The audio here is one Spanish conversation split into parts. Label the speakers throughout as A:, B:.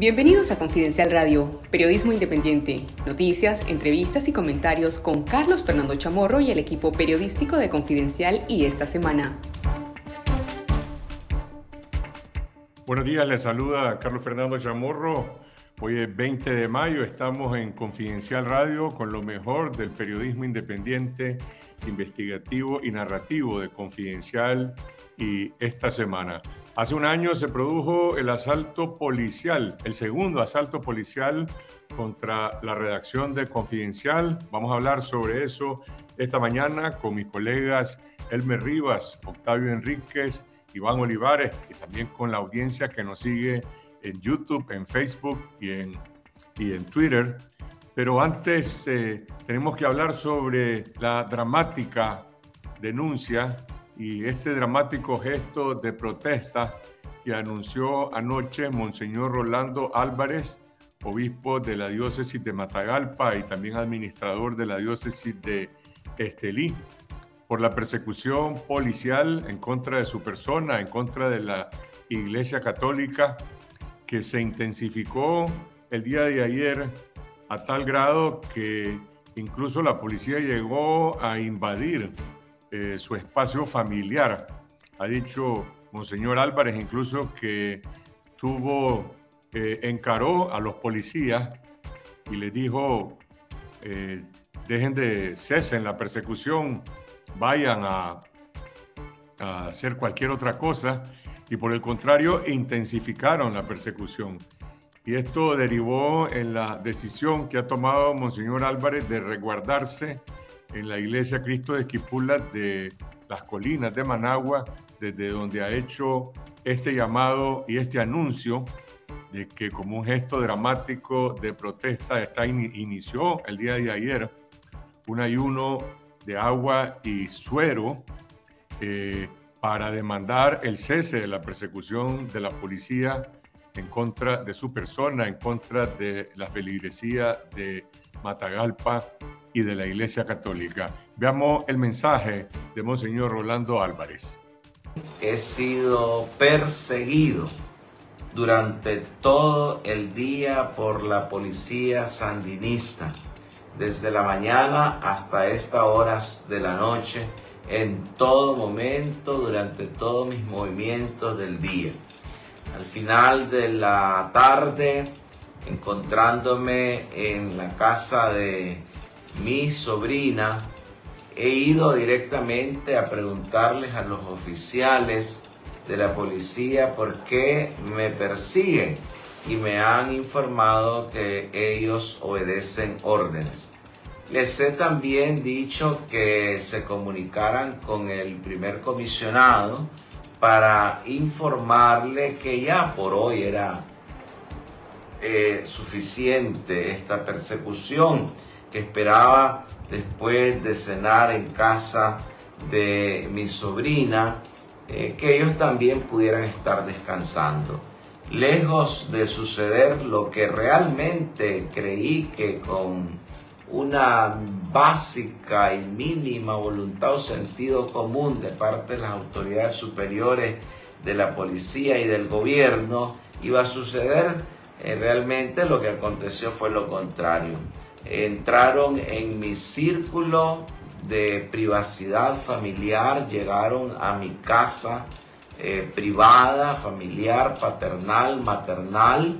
A: Bienvenidos a Confidencial Radio, periodismo independiente, noticias, entrevistas y comentarios con Carlos Fernando Chamorro y el equipo periodístico de Confidencial y esta semana.
B: Buenos días, les saluda Carlos Fernando Chamorro. Hoy es 20 de mayo, estamos en Confidencial Radio con lo mejor del periodismo independiente, investigativo y narrativo de Confidencial y esta semana. Hace un año se produjo el asalto policial, el segundo asalto policial contra la redacción de Confidencial. Vamos a hablar sobre eso esta mañana con mis colegas Elmer Rivas, Octavio Enríquez, Iván Olivares y también con la audiencia que nos sigue en YouTube, en Facebook y en, y en Twitter. Pero antes eh, tenemos que hablar sobre la dramática denuncia y este dramático gesto de protesta que anunció anoche Monseñor Rolando Álvarez, obispo de la diócesis de Matagalpa y también administrador de la diócesis de Estelí, por la persecución policial en contra de su persona, en contra de la Iglesia Católica, que se intensificó el día de ayer a tal grado que incluso la policía llegó a invadir eh, su espacio familiar. Ha dicho Monseñor Álvarez incluso que tuvo, eh, encaró a los policías y les dijo, eh, dejen de cesen la persecución, vayan a, a hacer cualquier otra cosa y por el contrario intensificaron la persecución. Y esto derivó en la decisión que ha tomado Monseñor Álvarez de resguardarse en la iglesia Cristo de Esquipula de las colinas de Managua, desde donde ha hecho este llamado y este anuncio de que como un gesto dramático de protesta está inició el día de ayer un ayuno de agua y suero eh, para demandar el cese de la persecución de la policía en contra de su persona, en contra de la feligresía de Matagalpa y de la Iglesia Católica. Veamos el mensaje de Monseñor Rolando Álvarez.
C: He sido perseguido durante todo el día por la policía sandinista, desde la mañana hasta estas horas de la noche, en todo momento, durante todos mis movimientos del día. Al final de la tarde, encontrándome en la casa de mi sobrina, he ido directamente a preguntarles a los oficiales de la policía por qué me persiguen y me han informado que ellos obedecen órdenes. Les he también dicho que se comunicaran con el primer comisionado para informarle que ya por hoy era eh, suficiente esta persecución que esperaba después de cenar en casa de mi sobrina, eh, que ellos también pudieran estar descansando. Lejos de suceder lo que realmente creí que con una básica y mínima voluntad o sentido común de parte de las autoridades superiores de la policía y del gobierno iba a suceder, eh, realmente lo que aconteció fue lo contrario entraron en mi círculo de privacidad familiar, llegaron a mi casa eh, privada, familiar, paternal, maternal,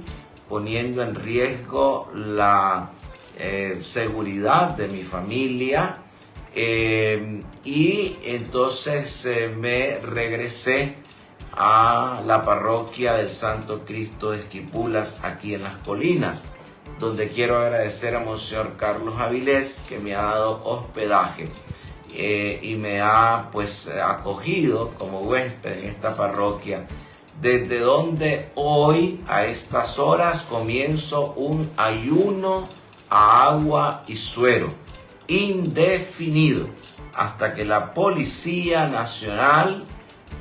C: poniendo en riesgo la eh, seguridad de mi familia. Eh, y entonces me regresé a la parroquia del Santo Cristo de Esquipulas aquí en las colinas donde quiero agradecer a Monseñor Carlos Avilés que me ha dado hospedaje eh, y me ha pues acogido como huésped en esta parroquia, desde donde hoy a estas horas comienzo un ayuno a agua y suero indefinido hasta que la Policía Nacional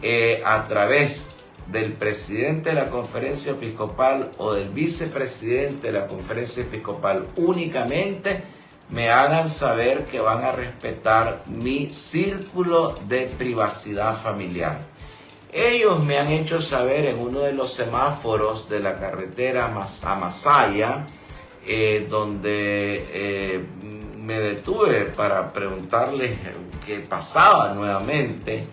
C: eh, a través del presidente de la conferencia episcopal o del vicepresidente de la conferencia episcopal únicamente me hagan saber que van a respetar mi círculo de privacidad familiar. Ellos me han hecho saber en uno de los semáforos de la carretera a Masaya, eh, donde eh, me detuve para preguntarles qué pasaba nuevamente,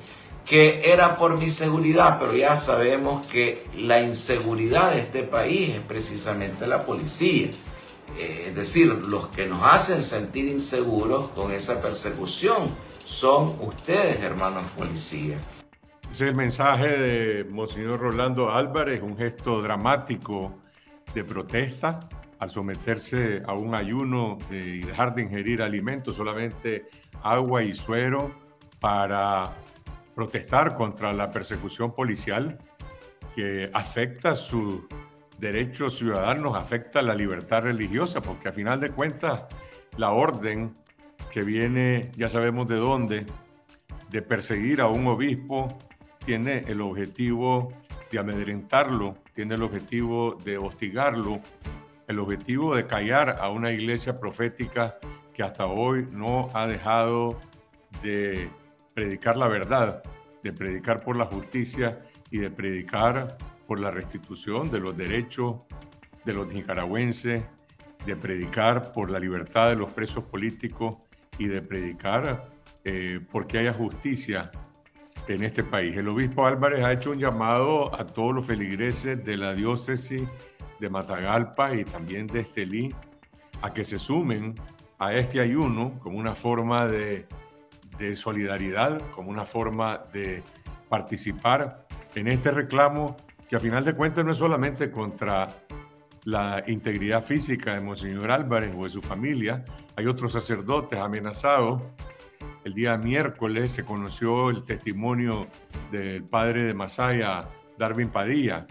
C: que era por mi seguridad, pero ya sabemos que la inseguridad de este país es precisamente la policía. Eh, es decir, los que nos hacen sentir inseguros con esa persecución son ustedes, hermanos policías.
B: Es el mensaje de Monseñor Rolando Álvarez, un gesto dramático de protesta al someterse a un ayuno y dejar de ingerir alimentos, solamente agua y suero, para protestar contra la persecución policial que afecta sus derechos ciudadanos, afecta la libertad religiosa, porque a final de cuentas la orden que viene, ya sabemos de dónde, de perseguir a un obispo, tiene el objetivo de amedrentarlo, tiene el objetivo de hostigarlo, el objetivo de callar a una iglesia profética que hasta hoy no ha dejado de predicar la verdad, de predicar por la justicia y de predicar por la restitución de los derechos de los nicaragüenses, de predicar por la libertad de los presos políticos y de predicar eh, porque haya justicia en este país. El obispo Álvarez ha hecho un llamado a todos los feligreses de la diócesis de Matagalpa y también de Estelí a que se sumen a este ayuno como una forma de, de solidaridad, como una forma de participar en este reclamo que a final de cuentas no es solamente contra la integridad física de Monseñor Álvarez o de su familia, hay otros sacerdotes amenazados. El día miércoles se conoció el testimonio del padre de Masaya, Darwin Padilla,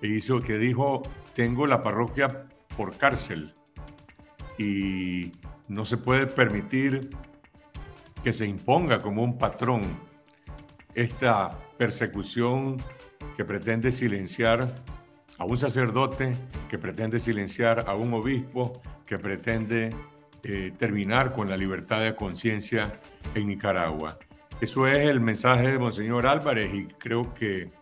B: e hizo que dijo, tengo la parroquia por cárcel y no se puede permitir que se imponga como un patrón esta persecución que pretende silenciar a un sacerdote, que pretende silenciar a un obispo, que pretende eh, terminar con la libertad de conciencia en Nicaragua. Eso es el mensaje de Monseñor Álvarez y creo que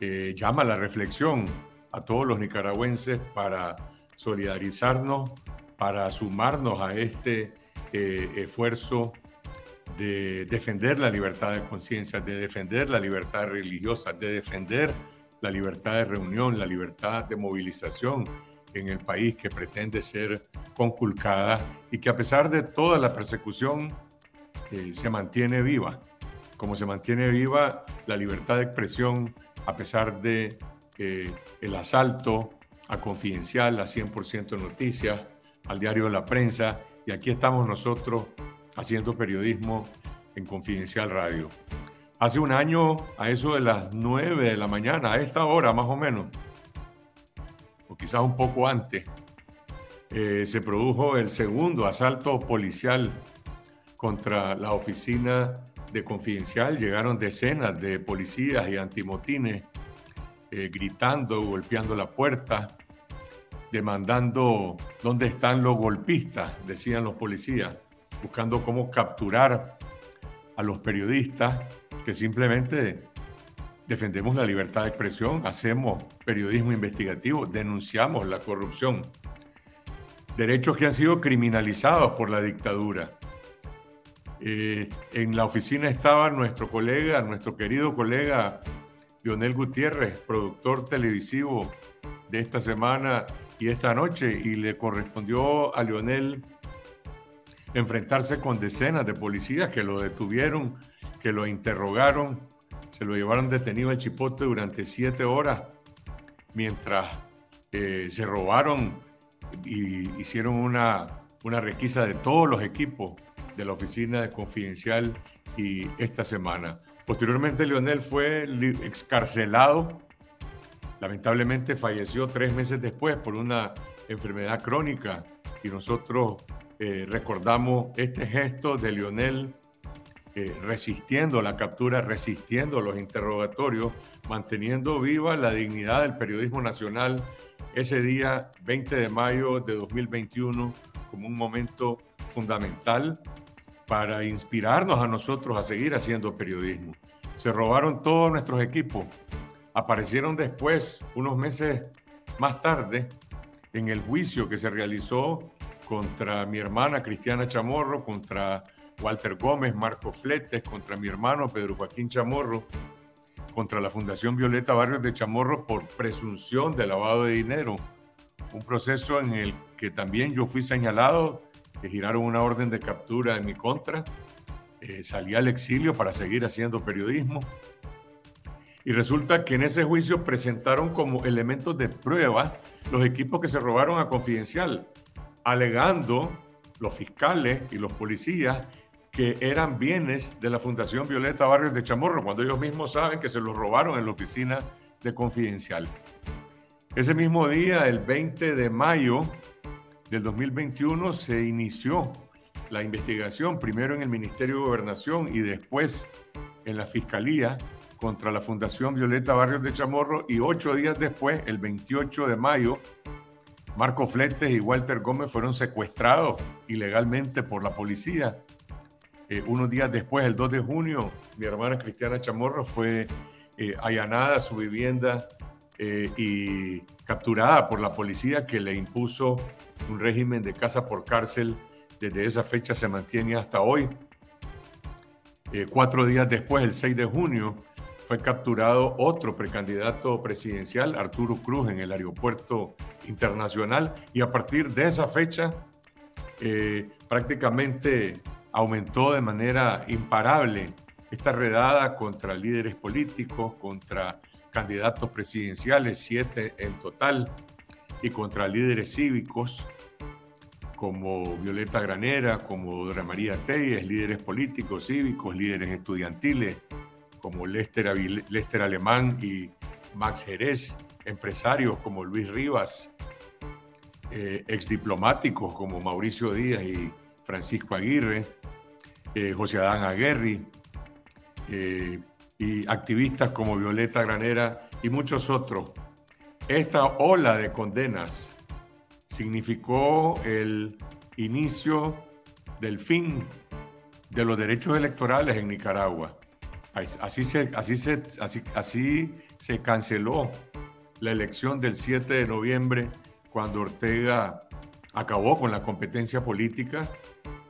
B: eh, llama la reflexión a todos los nicaragüenses para solidarizarnos, para sumarnos a este eh, esfuerzo de defender la libertad de conciencia, de defender la libertad religiosa, de defender la libertad de reunión, la libertad de movilización en el país que pretende ser conculcada y que a pesar de toda la persecución eh, se mantiene viva, como se mantiene viva la libertad de expresión a pesar de eh, el asalto a Confidencial, a 100% Noticias, al diario de la prensa y aquí estamos nosotros haciendo periodismo en Confidencial Radio. Hace un año, a eso de las 9 de la mañana, a esta hora más o menos, o quizás un poco antes, eh, se produjo el segundo asalto policial contra la oficina de Confidencial. Llegaron decenas de policías y antimotines eh, gritando, golpeando la puerta, demandando dónde están los golpistas, decían los policías buscando cómo capturar a los periodistas que simplemente defendemos la libertad de expresión, hacemos periodismo investigativo, denunciamos la corrupción. Derechos que han sido criminalizados por la dictadura. Eh, en la oficina estaba nuestro colega, nuestro querido colega Lionel Gutiérrez, productor televisivo de esta semana y esta noche, y le correspondió a Lionel enfrentarse con decenas de policías que lo detuvieron, que lo interrogaron, se lo llevaron detenido al Chipote durante siete horas, mientras eh, se robaron y hicieron una, una requisa de todos los equipos de la oficina de confidencial y esta semana. Posteriormente, Leonel fue excarcelado. Lamentablemente falleció tres meses después por una enfermedad crónica y nosotros eh, recordamos este gesto de Lionel eh, resistiendo la captura, resistiendo los interrogatorios, manteniendo viva la dignidad del periodismo nacional ese día 20 de mayo de 2021 como un momento fundamental para inspirarnos a nosotros a seguir haciendo periodismo. Se robaron todos nuestros equipos. Aparecieron después, unos meses más tarde, en el juicio que se realizó contra mi hermana Cristiana Chamorro, contra Walter Gómez, Marco Fletes, contra mi hermano Pedro Joaquín Chamorro, contra la Fundación Violeta Barrios de Chamorro por presunción de lavado de dinero. Un proceso en el que también yo fui señalado, que giraron una orden de captura en mi contra. Eh, salí al exilio para seguir haciendo periodismo. Y resulta que en ese juicio presentaron como elementos de prueba los equipos que se robaron a Confidencial, alegando los fiscales y los policías que eran bienes de la Fundación Violeta Barrios de Chamorro, cuando ellos mismos saben que se los robaron en la oficina de Confidencial. Ese mismo día, el 20 de mayo del 2021, se inició la investigación, primero en el Ministerio de Gobernación y después en la Fiscalía contra la Fundación Violeta Barrios de Chamorro y ocho días después, el 28 de mayo, Marco Fletes y Walter Gómez fueron secuestrados ilegalmente por la policía eh, unos días después, el 2 de junio, mi hermana Cristiana Chamorro fue eh, allanada a su vivienda eh, y capturada por la policía que le impuso un régimen de casa por cárcel. Desde esa fecha se mantiene hasta hoy. cuatro días después, el 6 de junio, fue capturado otro precandidato presidencial, Arturo Cruz, en el aeropuerto internacional. Y a partir de esa fecha, prácticamente aumentó de manera imparable esta redada contra líderes políticos, contra candidatos presidenciales, siete en total, y contra líderes cívicos como Violeta Granera, como Dora María Telles, líderes políticos, cívicos, líderes estudiantiles, como Lester, Lester Alemán y Max Jerez, empresarios como Luis Rivas, eh, exdiplomáticos como Mauricio Díaz y Francisco Aguirre, eh, José Adán Aguerri, eh, y activistas como Violeta Granera y muchos otros. Esta ola de condenas significó el inicio del fin de los derechos electorales en Nicaragua. Así se, así se, así, así se canceló la elección del 7 de noviembre cuando Ortega acabó con la competencia política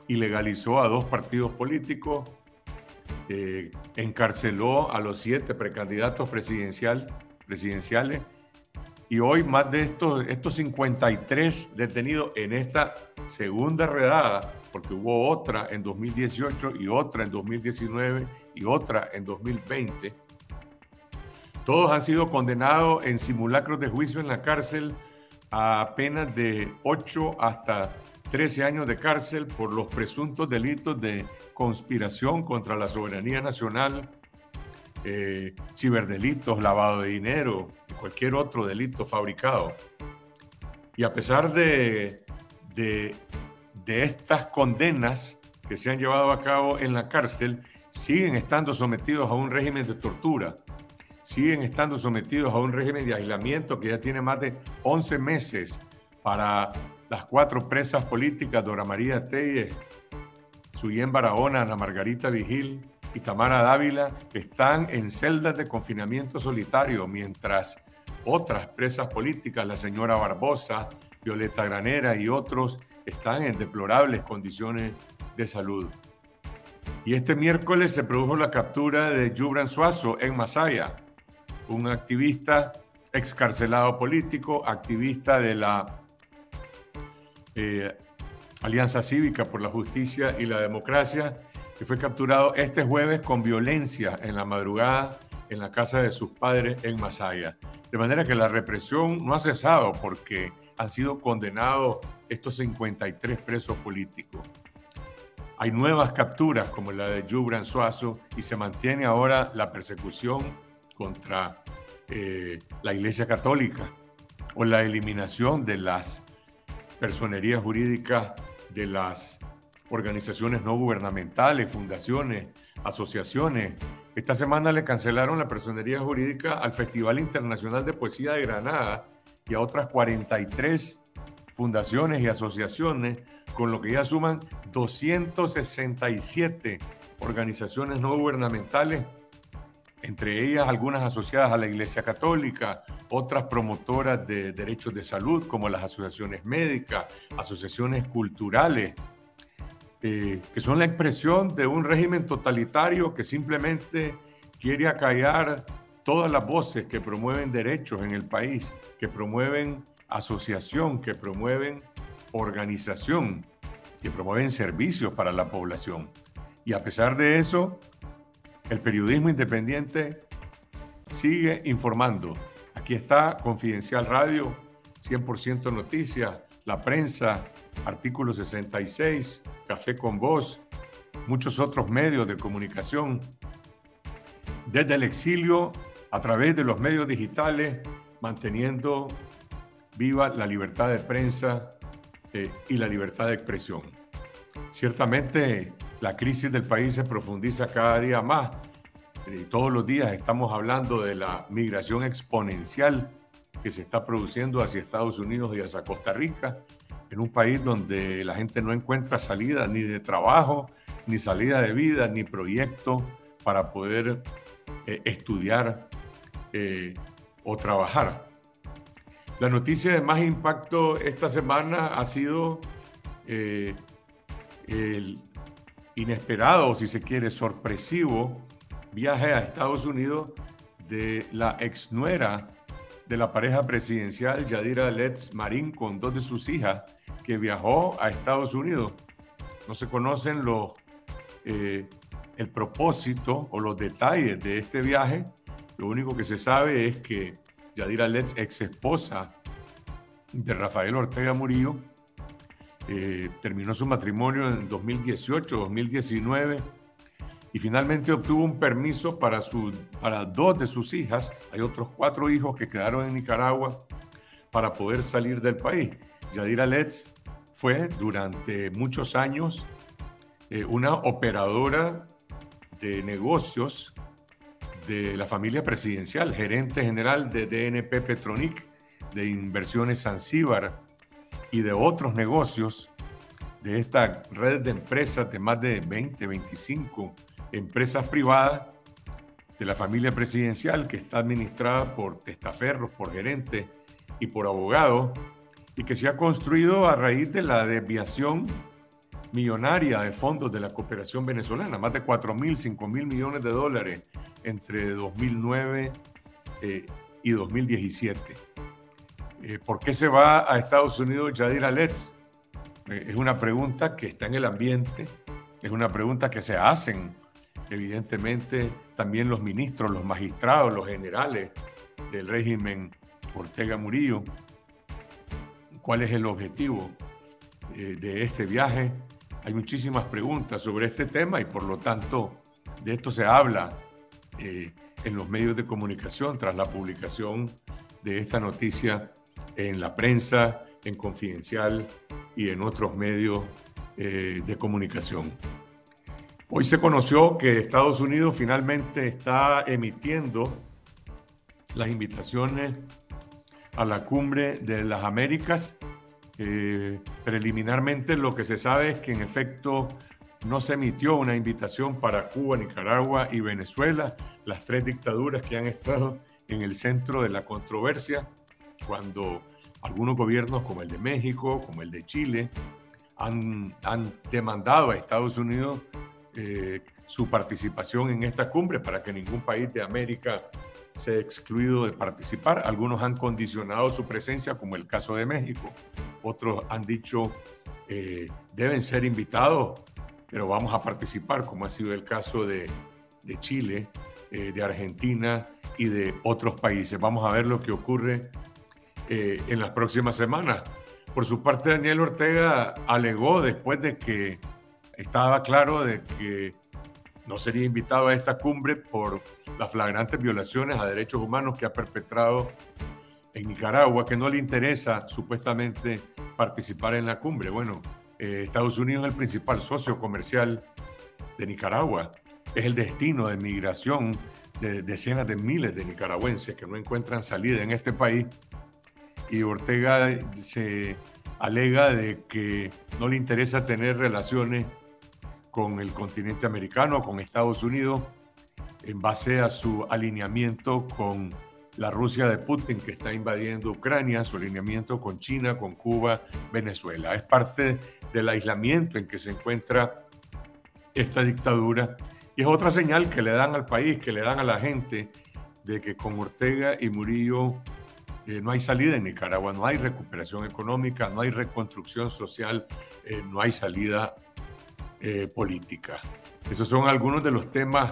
B: ilegalizó a dos partidos políticos, eh, encarceló a los siete precandidatos presidencial, presidenciales. Y hoy más de estos, estos 53 detenidos en esta segunda redada, porque hubo otra en 2018 y otra en 2019 y otra en 2020, todos han sido condenados en simulacros de juicio en la cárcel a penas de 8 hasta 13 años de cárcel por los presuntos delitos de conspiración contra la soberanía nacional, eh, ciberdelitos, lavado de dinero cualquier otro delito fabricado. Y a pesar de, de, de estas condenas que se han llevado a cabo en la cárcel, siguen estando sometidos a un régimen de tortura, siguen estando sometidos a un régimen de aislamiento que ya tiene más de 11 meses para las cuatro presas políticas, Dora María Telles, Suyén Barahona, Ana Margarita Vigil y Tamara Dávila, están en celdas de confinamiento solitario, mientras otras presas políticas, la señora Barbosa, Violeta Granera y otros, están en deplorables condiciones de salud. Y este miércoles se produjo la captura de Yubran Suazo en Masaya, un activista excarcelado político, activista de la eh, Alianza Cívica por la Justicia y la Democracia, que fue capturado este jueves con violencia en la madrugada en la casa de sus padres en Masaya. De manera que la represión no ha cesado porque han sido condenados estos 53 presos políticos. Hay nuevas capturas como la de Yubran Suazo y se mantiene ahora la persecución contra eh, la Iglesia Católica o la eliminación de las personería jurídica de las organizaciones no gubernamentales, fundaciones, asociaciones. Esta semana le cancelaron la personería jurídica al Festival Internacional de Poesía de Granada y a otras 43 fundaciones y asociaciones, con lo que ya suman 267 organizaciones no gubernamentales entre ellas algunas asociadas a la Iglesia Católica, otras promotoras de derechos de salud, como las asociaciones médicas, asociaciones culturales, eh, que son la expresión de un régimen totalitario que simplemente quiere acallar todas las voces que promueven derechos en el país, que promueven asociación, que promueven organización, que promueven servicios para la población. Y a pesar de eso, el periodismo independiente sigue informando. Aquí está Confidencial Radio, 100% Noticias, La Prensa, Artículo 66, Café con Voz, muchos otros medios de comunicación. Desde el exilio, a través de los medios digitales, manteniendo viva la libertad de prensa eh, y la libertad de expresión. Ciertamente la crisis del país se profundiza cada día más. y todos los días estamos hablando de la migración exponencial que se está produciendo hacia Estados Unidos y hacia Costa Rica, en un país donde la gente no encuentra salida ni de trabajo, ni salida de vida, ni proyecto para poder eh, estudiar eh, o trabajar. La noticia de más impacto esta semana ha sido eh, el inesperado, si se quiere, sorpresivo viaje a Estados Unidos de la exnuera de la pareja presidencial Yadira Letz Marín con dos de sus hijas que viajó a Estados Unidos. No se conocen los, eh, el propósito o los detalles de este viaje. Lo único que se sabe es que Yadira Letz, ex esposa de Rafael Ortega Murillo, eh, terminó su matrimonio en 2018, 2019 y finalmente obtuvo un permiso para, su, para dos de sus hijas. Hay otros cuatro hijos que quedaron en Nicaragua para poder salir del país. Yadira Letz fue durante muchos años eh, una operadora de negocios de la familia presidencial, gerente general de DNP Petronic, de Inversiones Zanzíbar, y de otros negocios de esta red de empresas de más de 20, 25 empresas privadas de la familia presidencial que está administrada por testaferros, por gerentes y por abogados y que se ha construido a raíz de la desviación millonaria de fondos de la cooperación venezolana, más de 4 mil, 5 mil millones de dólares entre 2009 eh, y 2017. Eh, ¿Por qué se va a Estados Unidos Yadira Letz? Eh, es una pregunta que está en el ambiente, es una pregunta que se hacen evidentemente también los ministros, los magistrados, los generales del régimen Ortega Murillo. ¿Cuál es el objetivo eh, de este viaje? Hay muchísimas preguntas sobre este tema y por lo tanto de esto se habla en los medios de comunicación tras la publicación de esta noticia en la prensa, en Confidencial y en otros medios eh, de comunicación. Hoy se conoció que Estados Unidos finalmente está emitiendo las invitaciones a la cumbre de las Américas. Eh, preliminarmente lo que se sabe es que en efecto no se emitió una invitación para Cuba, Nicaragua y Venezuela, las tres dictaduras que han estado en el centro de la controversia cuando algunos gobiernos como el de México, como el de Chile, han, han demandado a Estados Unidos eh, su participación en esta cumbre para que ningún país de América sea excluido de participar. Algunos han condicionado su presencia, como el caso de México. Otros han dicho eh, deben ser invitados, pero vamos a participar, como ha sido el caso de, de Chile, eh, de Argentina y de otros países. Vamos a ver lo que ocurre eh, en las próximas semanas. Por su parte, Daniel Ortega alegó después de que estaba claro de que no sería invitado a esta cumbre por las flagrantes violaciones a derechos humanos que ha perpetrado en Nicaragua, que no le interesa supuestamente participar en la cumbre. Bueno, eh, Estados Unidos es el principal socio comercial de Nicaragua, es el destino de migración de decenas de miles de nicaragüenses que no encuentran salida en este país y Ortega se alega de que no le interesa tener relaciones con el continente americano, con Estados Unidos, en base a su alineamiento con la Rusia de Putin que está invadiendo Ucrania, su alineamiento con China, con Cuba, Venezuela. Es parte del aislamiento en que se encuentra esta dictadura y es otra señal que le dan al país, que le dan a la gente de que con Ortega y Murillo eh, no hay salida en Nicaragua, no hay recuperación económica, no hay reconstrucción social, eh, no hay salida eh, política. Esos son algunos de los temas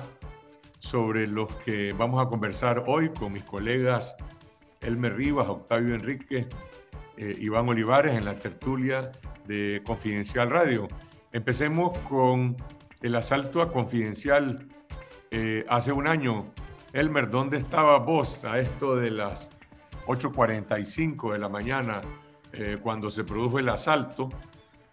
B: sobre los que vamos a conversar hoy con mis colegas Elmer Rivas, Octavio Enrique, eh, Iván Olivares en la tertulia de Confidencial Radio. Empecemos con el asalto a Confidencial eh, hace un año. Elmer, ¿dónde estaba vos a esto de las 8.45 de la mañana eh, cuando se produjo el asalto?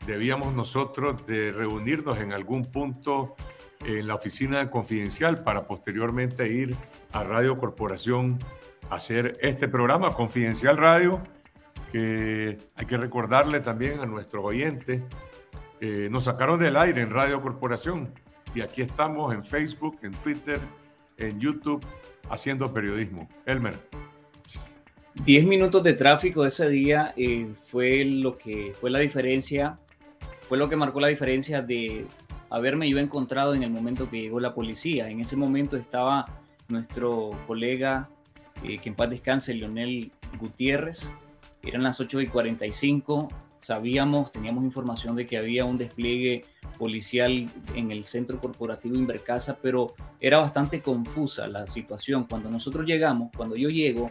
B: Debíamos nosotros de reunirnos en algún punto en la oficina confidencial para posteriormente ir a Radio Corporación a hacer este programa, Confidencial Radio, que hay que recordarle también a nuestros oyentes. Eh, nos sacaron del aire en Radio Corporación y aquí estamos en Facebook, en Twitter, en YouTube, haciendo periodismo. Elmer.
D: Diez minutos de tráfico ese día eh, fue lo que fue la diferencia, fue lo que marcó la diferencia de haberme yo encontrado en el momento que llegó la policía. En ese momento estaba nuestro colega, eh, que en paz descanse, Leonel Gutiérrez. Eran las 8 y 45. Sabíamos, teníamos información de que había un despliegue policial en el centro corporativo Invercasa, pero era bastante confusa la situación. Cuando nosotros llegamos, cuando yo llego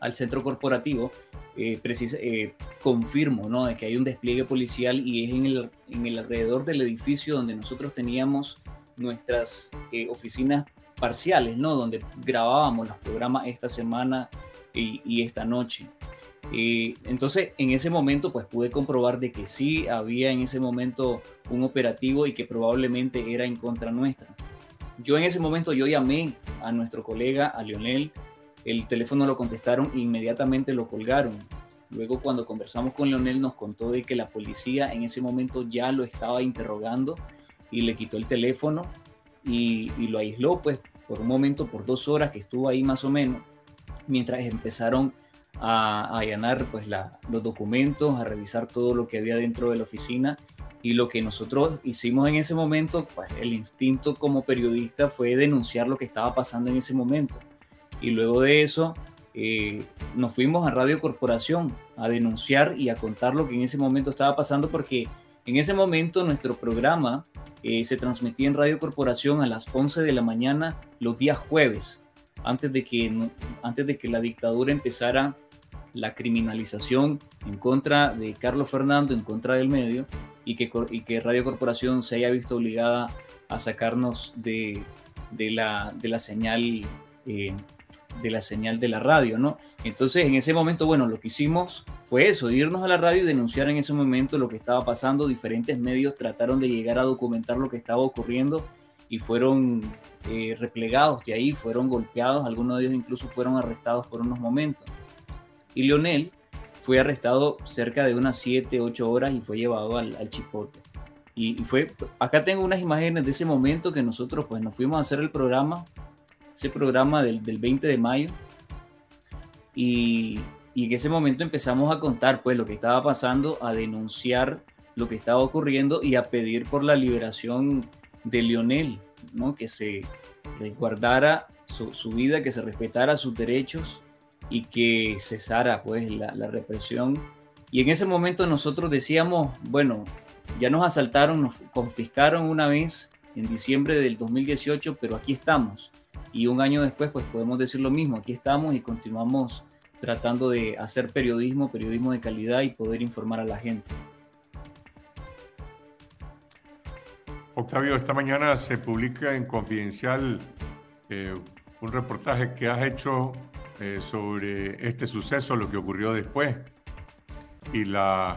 D: al centro corporativo, eh, eh, confirmo ¿no? de que hay un despliegue policial y es en el, en el alrededor del edificio donde nosotros teníamos nuestras eh, oficinas parciales, ¿no? donde grabábamos los programas esta semana y, y esta noche. entonces, en ese momento, pues pude comprobar de que sí había en ese momento un operativo y que probablemente era en contra nuestra. Yo en ese momento, yo llamé a nuestro colega, a Leonel, el teléfono lo contestaron e inmediatamente lo colgaron. Luego cuando conversamos con Leonel nos contó de que la policía en ese momento ya lo estaba interrogando y le quitó el teléfono y, lo aisló pues por un momento, por dos horas que estuvo ahí más o menos, mientras empezaron a, allanar pues los documentos, a revisar todo lo que había dentro de la oficina y lo que nosotros hicimos en ese momento, pues el instinto como periodista fue denunciar lo que estaba pasando en ese momento y luego de eso eh, nos fuimos a Radio Corporación a denunciar y a contar lo que en ese momento estaba pasando porque en ese momento nuestro programa eh, se transmitía en Radio Corporación a las 11 de la mañana los días jueves, antes de que, antes de que la dictadura empezara la criminalización en contra de Carlos Fernando, en contra del medio, y que, y que Radio Corporación se haya visto obligada a sacarnos de, de, la, de la señal eh, de la señal de la radio, ¿no? Entonces, en ese momento, bueno, lo que hicimos fue eso, irnos a la radio y denunciar en ese momento lo que estaba pasando. Diferentes medios trataron de llegar a documentar lo que estaba ocurriendo y fueron eh, replegados de ahí, fueron golpeados, algunos de ellos incluso fueron arrestados por unos momentos. Y Leonel fue arrestado cerca de unas 7, 8 horas y fue llevado al, al chipote. Y, y, fue, acá tengo unas imágenes de ese momento que nosotros pues nos fuimos a hacer el programa ese programa del, del 20 de mayo. Y, y, en ese momento empezamos a contar pues lo que estaba pasando, a denunciar lo que estaba ocurriendo y a pedir por la liberación de Lionel, ¿no? que se resguardara su, su vida, que se respetara sus derechos y que cesara pues la, la represión. Y en ese momento nosotros decíamos, bueno, ya nos asaltaron, nos confiscaron una vez en diciembre del 2018, pero aquí estamos y un año después pues podemos decir lo mismo, aquí estamos y continuamos tratando de hacer periodismo, periodismo de calidad y poder informar a la gente.
B: Octavio, esta mañana se publica en Confidencial eh, un reportaje que has hecho eh, sobre este suceso, lo que ocurrió después y, la,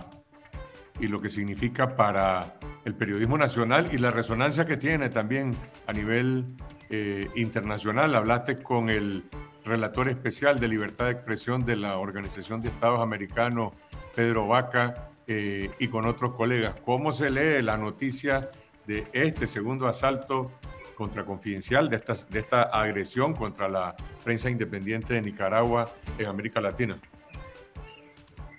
B: y lo que significa para el periodismo nacional y la resonancia que tiene también a nivel eh, internacional. Hablaste con el relator especial de libertad de expresión de la Organización de Estados Americanos, Pedro Vaca, eh, y con otros colegas. ¿Cómo se lee la noticia de este segundo asalto contra Confidencial, de, esta agresión contra la prensa independiente de Nicaragua en América Latina?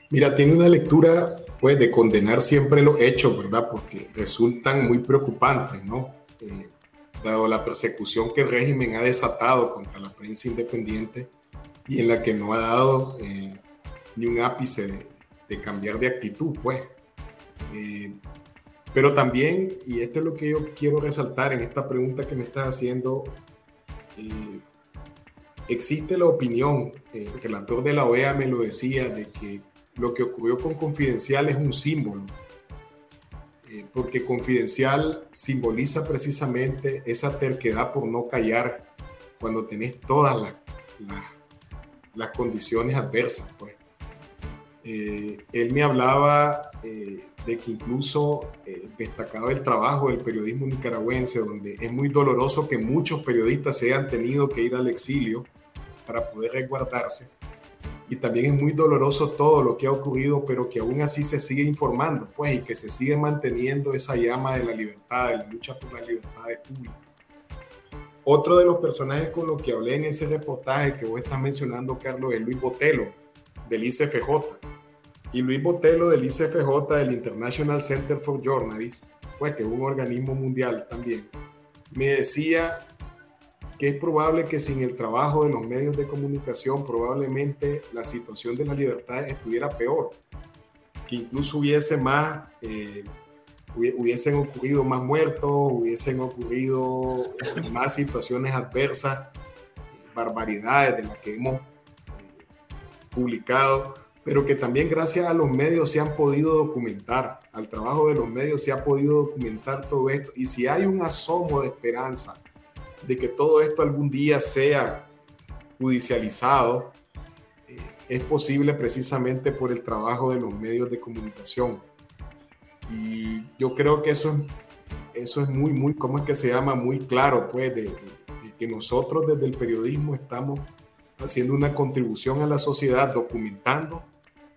E: Mira, tiene una lectura pues, de condenar siempre los hechos, ¿verdad? Porque resultan muy preocupantes, ¿no? Eh, dado la persecución que el régimen ha desatado contra la prensa independiente y en la que no ha dado eh, ni un ápice de, cambiar de actitud, pues. Eh, pero también, y esto es lo que yo quiero resaltar en esta pregunta que me estás haciendo, existe la opinión, el relator de la OEA me lo decía, de que lo que ocurrió con Confidencial es un símbolo, eh, porque Confidencial simboliza precisamente esa terquedad por no callar cuando tenés todas las, las, condiciones adversas. Pues. Eh, él me hablaba eh, de que incluso destacaba el trabajo del periodismo nicaragüense, donde es muy doloroso que muchos periodistas se hayan tenido que ir al exilio para poder resguardarse y también es muy doloroso todo lo que ha ocurrido, pero que aún así se sigue informando, pues, y que se sigue manteniendo esa llama de la libertad, de la lucha por la libertad de público. Otro de los personajes con los que hablé en ese reportaje que vos estás mencionando, Carlos, es Luis Botelo, del ICFJ. Y Luis Botelo del ICFJ, del International Center for Journalists, pues que es un organismo mundial también, me decía que es probable que sin el trabajo de los medios de comunicación probablemente la situación de la libertad estuviera peor, que incluso hubiese más, eh, hubiesen ocurrido más muertos, hubiesen ocurrido más situaciones adversas, barbaridades de las que hemos eh, publicado, pero que también gracias a los medios se han podido documentar, al trabajo de los medios se ha podido documentar todo esto, y si hay un asomo de esperanza, de que todo esto algún día sea judicializado eh, es posible precisamente por el trabajo de los medios de comunicación. Y yo creo que eso es, eso es muy, muy, ¿cómo es que se llama? Muy claro, pues, de, que nosotros desde el periodismo estamos haciendo una contribución a la sociedad, documentando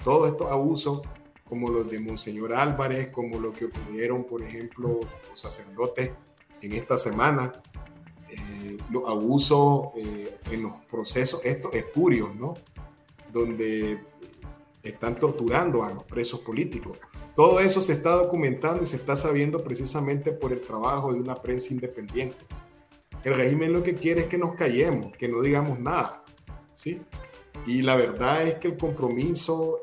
E: todos estos abusos, como los de Monseñor Álvarez, como lo que ocurrieron, por ejemplo, los sacerdotes en esta semana, eh, los abusos eh, en los procesos, estos espurios, ¿no? Donde están torturando a los presos políticos. Todo eso se está documentando y se está sabiendo precisamente por el trabajo de una prensa independiente. El régimen lo que quiere es que nos callemos, que no digamos nada, ¿sí? Y la verdad es que el compromiso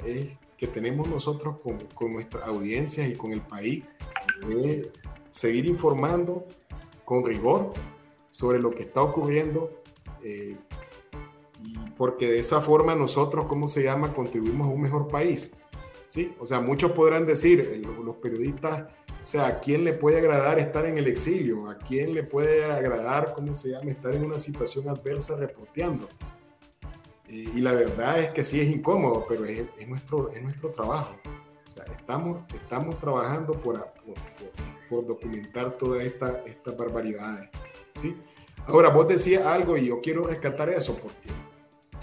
E: que tenemos nosotros con, con nuestras audiencias y con el país es seguir informando con rigor, sobre lo que está ocurriendo eh, y porque de esa forma nosotros, ¿cómo se llama?, contribuimos a un mejor país. ¿sí? O sea, muchos podrán decir, eh, los periodistas, o sea, ¿a quién le puede agradar estar en el exilio? ¿A quién le puede agradar, cómo se llama, estar en una situación adversa reporteando? Eh, y la verdad es que sí es incómodo, pero es, nuestro, es nuestro trabajo. O sea, estamos, estamos trabajando por, por, por documentar todas estas esta barbaridades. ¿Sí? Ahora, vos decías algo y yo quiero rescatar eso, porque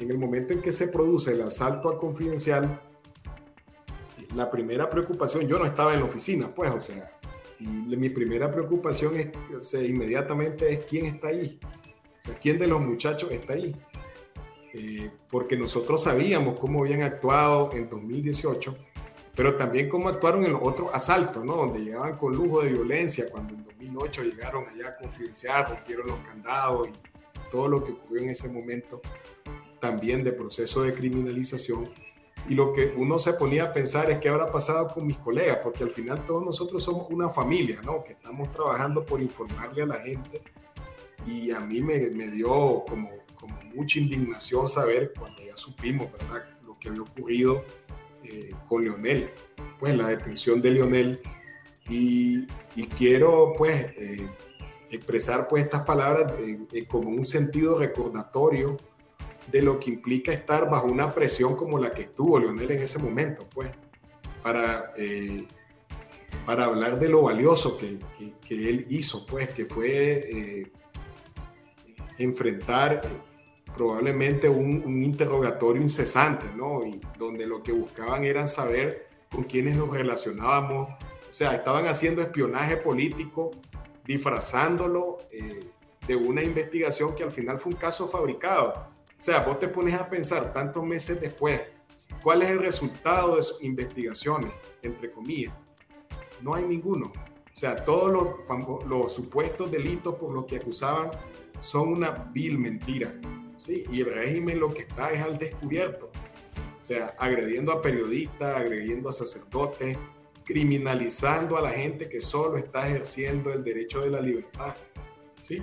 E: en el momento en que se produce el asalto a confidencial, la primera preocupación, yo no estaba en la oficina, pues, o sea, y mi primera preocupación es, o sea, inmediatamente es quién está ahí, o sea, quién de los muchachos está ahí. Eh, porque nosotros sabíamos cómo habían actuado en 2018 pero también cómo actuaron en los otros asaltos, ¿no? Donde llegaban con lujo de violencia, cuando en 2008 llegaron allá a confidenciar, rompieron los candados y todo lo que ocurrió en ese momento, también de proceso de criminalización. Y lo que uno se ponía a pensar es qué habrá pasado con mis colegas, porque al final todos nosotros somos una familia, ¿no? Que estamos trabajando por informarle a la gente. Y a mí me, me dio como, como mucha indignación saber cuando ya supimos, ¿verdad? Lo que había ocurrido eh, con Leonel, pues la detención de Leonel. Y, quiero pues eh, expresar pues estas palabras como un sentido recordatorio de lo que implica estar bajo una presión como la que estuvo Leonel en ese momento, pues, para, eh, para hablar de lo valioso que, que, él hizo, pues, que fue enfrentar probablemente un, interrogatorio incesante, ¿no? Y donde lo que buscaban era saber con quiénes nos relacionábamos. O sea, estaban haciendo espionaje político, disfrazándolo, eh, de una investigación que al final fue un caso fabricado. O sea, vos te pones a pensar tantos meses después, ¿cuál es el resultado de sus investigaciones? Entre comillas. No hay ninguno. O sea, todos los, los supuestos delitos por los que acusaban son una vil mentira. ¿Sí? Y el régimen lo que está es al descubierto. O sea, agrediendo a periodistas, agrediendo a sacerdotes, criminalizando a la gente que solo está ejerciendo el derecho de la libertad. ¿Sí?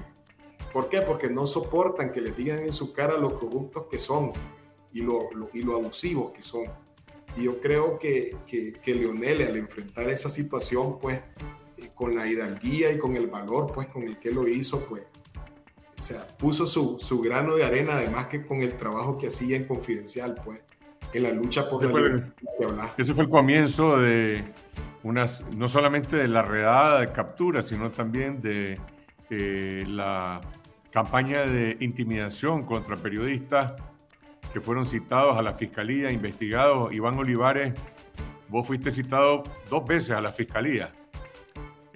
E: ¿Por qué? Porque no soportan que les digan en su cara lo corruptos que son y lo, y lo abusivos que son. Y yo creo que, que, que Leonel, al enfrentar esa situación, pues, eh, con la hidalguía y con el valor, pues, con el que lo hizo, pues, o sea, puso su, su grano de arena, además que con el trabajo que hacía en Confidencial, pues, en la lucha por ese la
B: fue, Ese fue el comienzo de unas, no solamente de la redada de captura, sino también de eh, la campaña de intimidación contra periodistas que fueron citados a la fiscalía, investigados. Iván Olivares, vos fuiste citado dos veces a la fiscalía.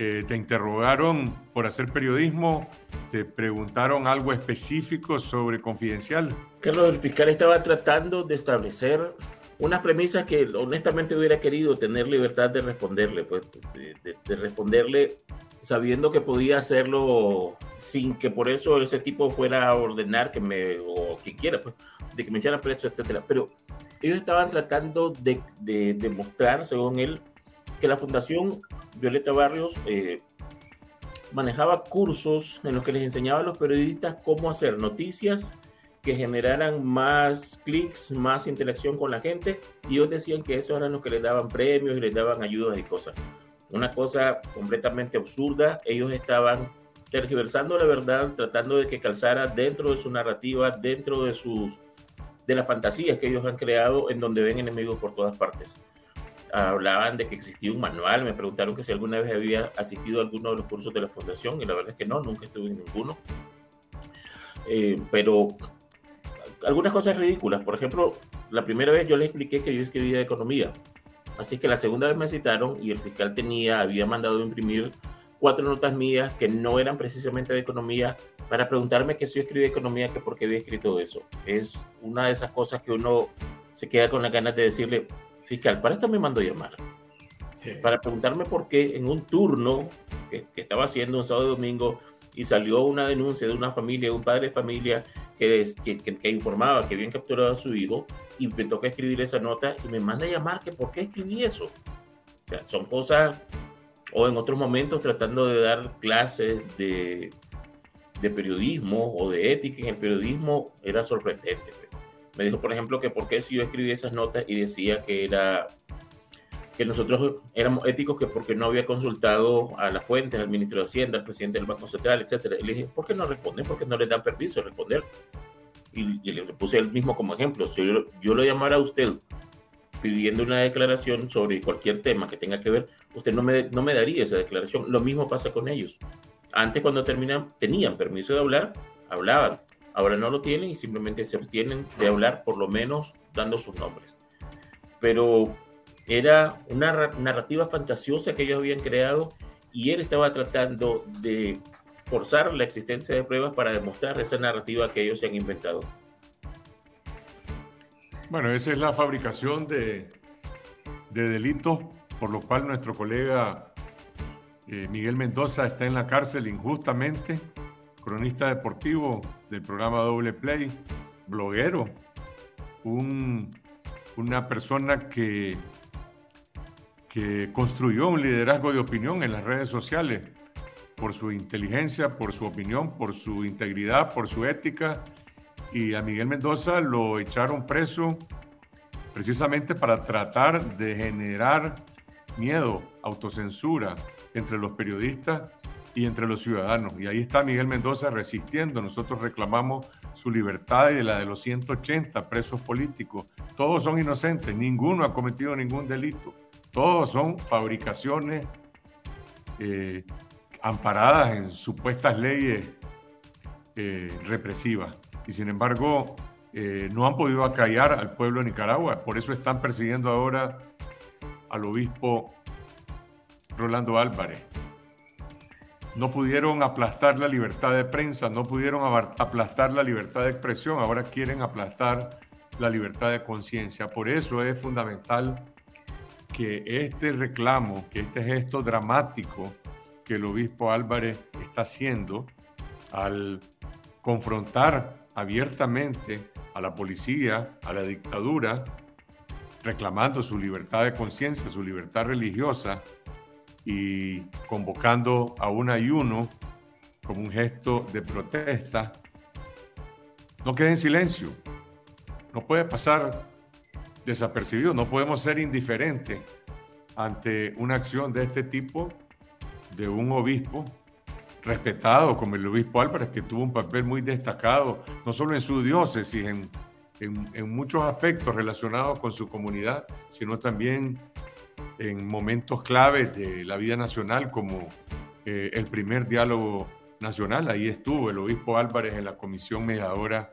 B: Eh, te interrogaron por hacer periodismo, te preguntaron algo específico sobre confidencial.
F: Carlos, el fiscal estaba tratando de establecer unas premisas que honestamente hubiera querido tener libertad de responderle, pues, de responderle sabiendo que podía hacerlo sin que por eso ese tipo fuera a ordenar que me, o quien quiera, pues, de que me hicieran preso, etcétera. Pero ellos estaban tratando de, demostrar, según él, que la Fundación Violeta Barrios eh, manejaba cursos en los que les enseñaba a los periodistas cómo hacer noticias que generaran más clics, más interacción con la gente, y ellos decían que eso eran los que les daban premios y les daban ayudas y cosas una cosa completamente absurda. Ellos estaban tergiversando la verdad, tratando de que calzara dentro de su narrativa, dentro de sus de las fantasías que ellos han creado en donde ven enemigos por todas partes. Hablaban de que existía un manual, me preguntaron que si alguna vez había asistido a alguno de los cursos de la fundación y la verdad es que no, nunca estuve en ninguno. Eh, pero algunas cosas ridículas, por ejemplo, la primera vez yo les expliqué que yo escribía economía Así que la segunda vez me citaron y el fiscal tenía, había mandado imprimir cuatro notas mías que no eran precisamente de economía para preguntarme que si yo escribía economía, que por qué había escrito eso. Es una de esas cosas que uno se queda con las ganas de decirle, fiscal, para esto me mandó llamar. Para preguntarme por qué en un turno que, que estaba haciendo un sábado y domingo y salió una denuncia de una familia, de un padre de familia que, que, que, informaba que habían capturado a su hijo y me toca escribir esa nota y me manda a llamar que por qué escribí eso. O sea, son cosas, o en otros momentos tratando de dar clases de, de periodismo o de ética en el periodismo, era sorprendente. Me dijo, por ejemplo, que por qué si yo escribí esas notas y decía que era que nosotros éramos éticos que porque no había consultado a las fuentes, al ministro de Hacienda, al presidente del Banco Central, etcétera. Y le dije, ¿por qué no responden? Porque no les dan permiso de responder. Y, le puse el mismo como ejemplo. Si yo, yo lo llamara a usted pidiendo una declaración sobre cualquier tema que tenga que ver, usted no me, no me daría esa declaración. Lo mismo pasa con ellos. Antes cuando terminan, tenían permiso de hablar, hablaban. Ahora no lo tienen y simplemente se abstienen de hablar, por lo menos dando sus nombres. Pero era una narrativa fantasiosa que ellos habían creado y él estaba tratando de forzar la existencia de pruebas para demostrar esa narrativa que ellos se han inventado.
B: Bueno, esa es la fabricación de, de delitos por lo cual nuestro colega eh, Miguel Mendoza está en la cárcel injustamente, cronista deportivo del programa Doble Play, bloguero, una persona que que construyó un liderazgo de opinión en las redes sociales por su inteligencia, por su opinión, por su integridad, por su ética. Y a Miguel Mendoza lo echaron preso precisamente para tratar de generar miedo, autocensura entre los periodistas y entre los ciudadanos. Y ahí está Miguel Mendoza resistiendo. Nosotros reclamamos su libertad y la de los 180 presos políticos. Todos son inocentes, ninguno ha cometido ningún delito. Todos son fabricaciones eh, amparadas en supuestas leyes eh, represivas. Y sin embargo, eh, no han podido acallar al pueblo de Nicaragua. Por eso están persiguiendo ahora al obispo Rolando Álvarez. No pudieron aplastar la libertad de prensa, no pudieron aplastar la libertad de expresión, ahora quieren aplastar la libertad de conciencia. Por eso es fundamental que este reclamo, que este gesto dramático que el obispo Álvarez está haciendo al confrontar abiertamente a la policía, a la dictadura, reclamando su libertad de conciencia, su libertad religiosa y convocando a un ayuno como un gesto de protesta, no quede en silencio. No puede pasar desapercibido, no podemos ser indiferentes ante una acción de este tipo de un obispo respetado como el obispo Álvarez, que tuvo un papel muy destacado, no solo en su diócesis, en, en, muchos aspectos relacionados con su comunidad, sino también en momentos claves de la vida nacional, como eh, el primer diálogo nacional. Ahí estuvo el obispo Álvarez en la comisión mediadora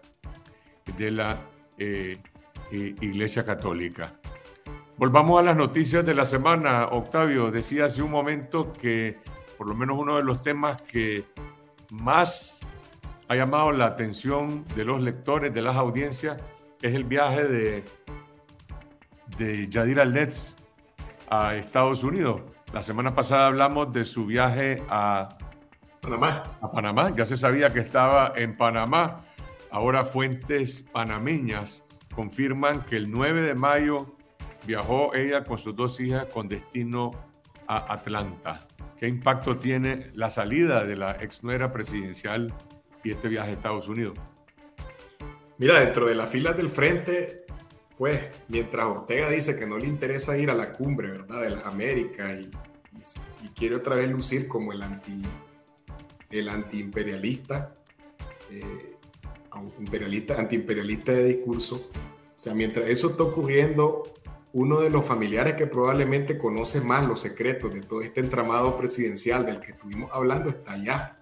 B: de la eh, Iglesia Católica. Volvamos a las noticias de la semana. Octavio decía hace un momento que por lo menos uno de los temas que más ha llamado la atención de los lectores, de las audiencias, es el viaje de, de Yadira Letz a Estados Unidos. La semana pasada hablamos de su viaje a
E: Panamá.
B: A Panamá. Ya se sabía que estaba en Panamá. Ahora fuentes panameñas confirman que el 9 de mayo viajó ella con sus dos hijas con destino a Atlanta. ¿Qué impacto tiene la salida de la ex nuera presidencial y este viaje a Estados Unidos?
E: Mira, dentro de las filas del frente, pues mientras Ortega dice que no le interesa ir a la cumbre, ¿verdad? De la América y, quiere otra vez lucir como el anti el antiimperialista, eh, imperialista, antiimperialista de discurso. O sea, mientras eso está ocurriendo, uno de los familiares que probablemente conoce más los secretos de todo este entramado presidencial del que estuvimos hablando está allá.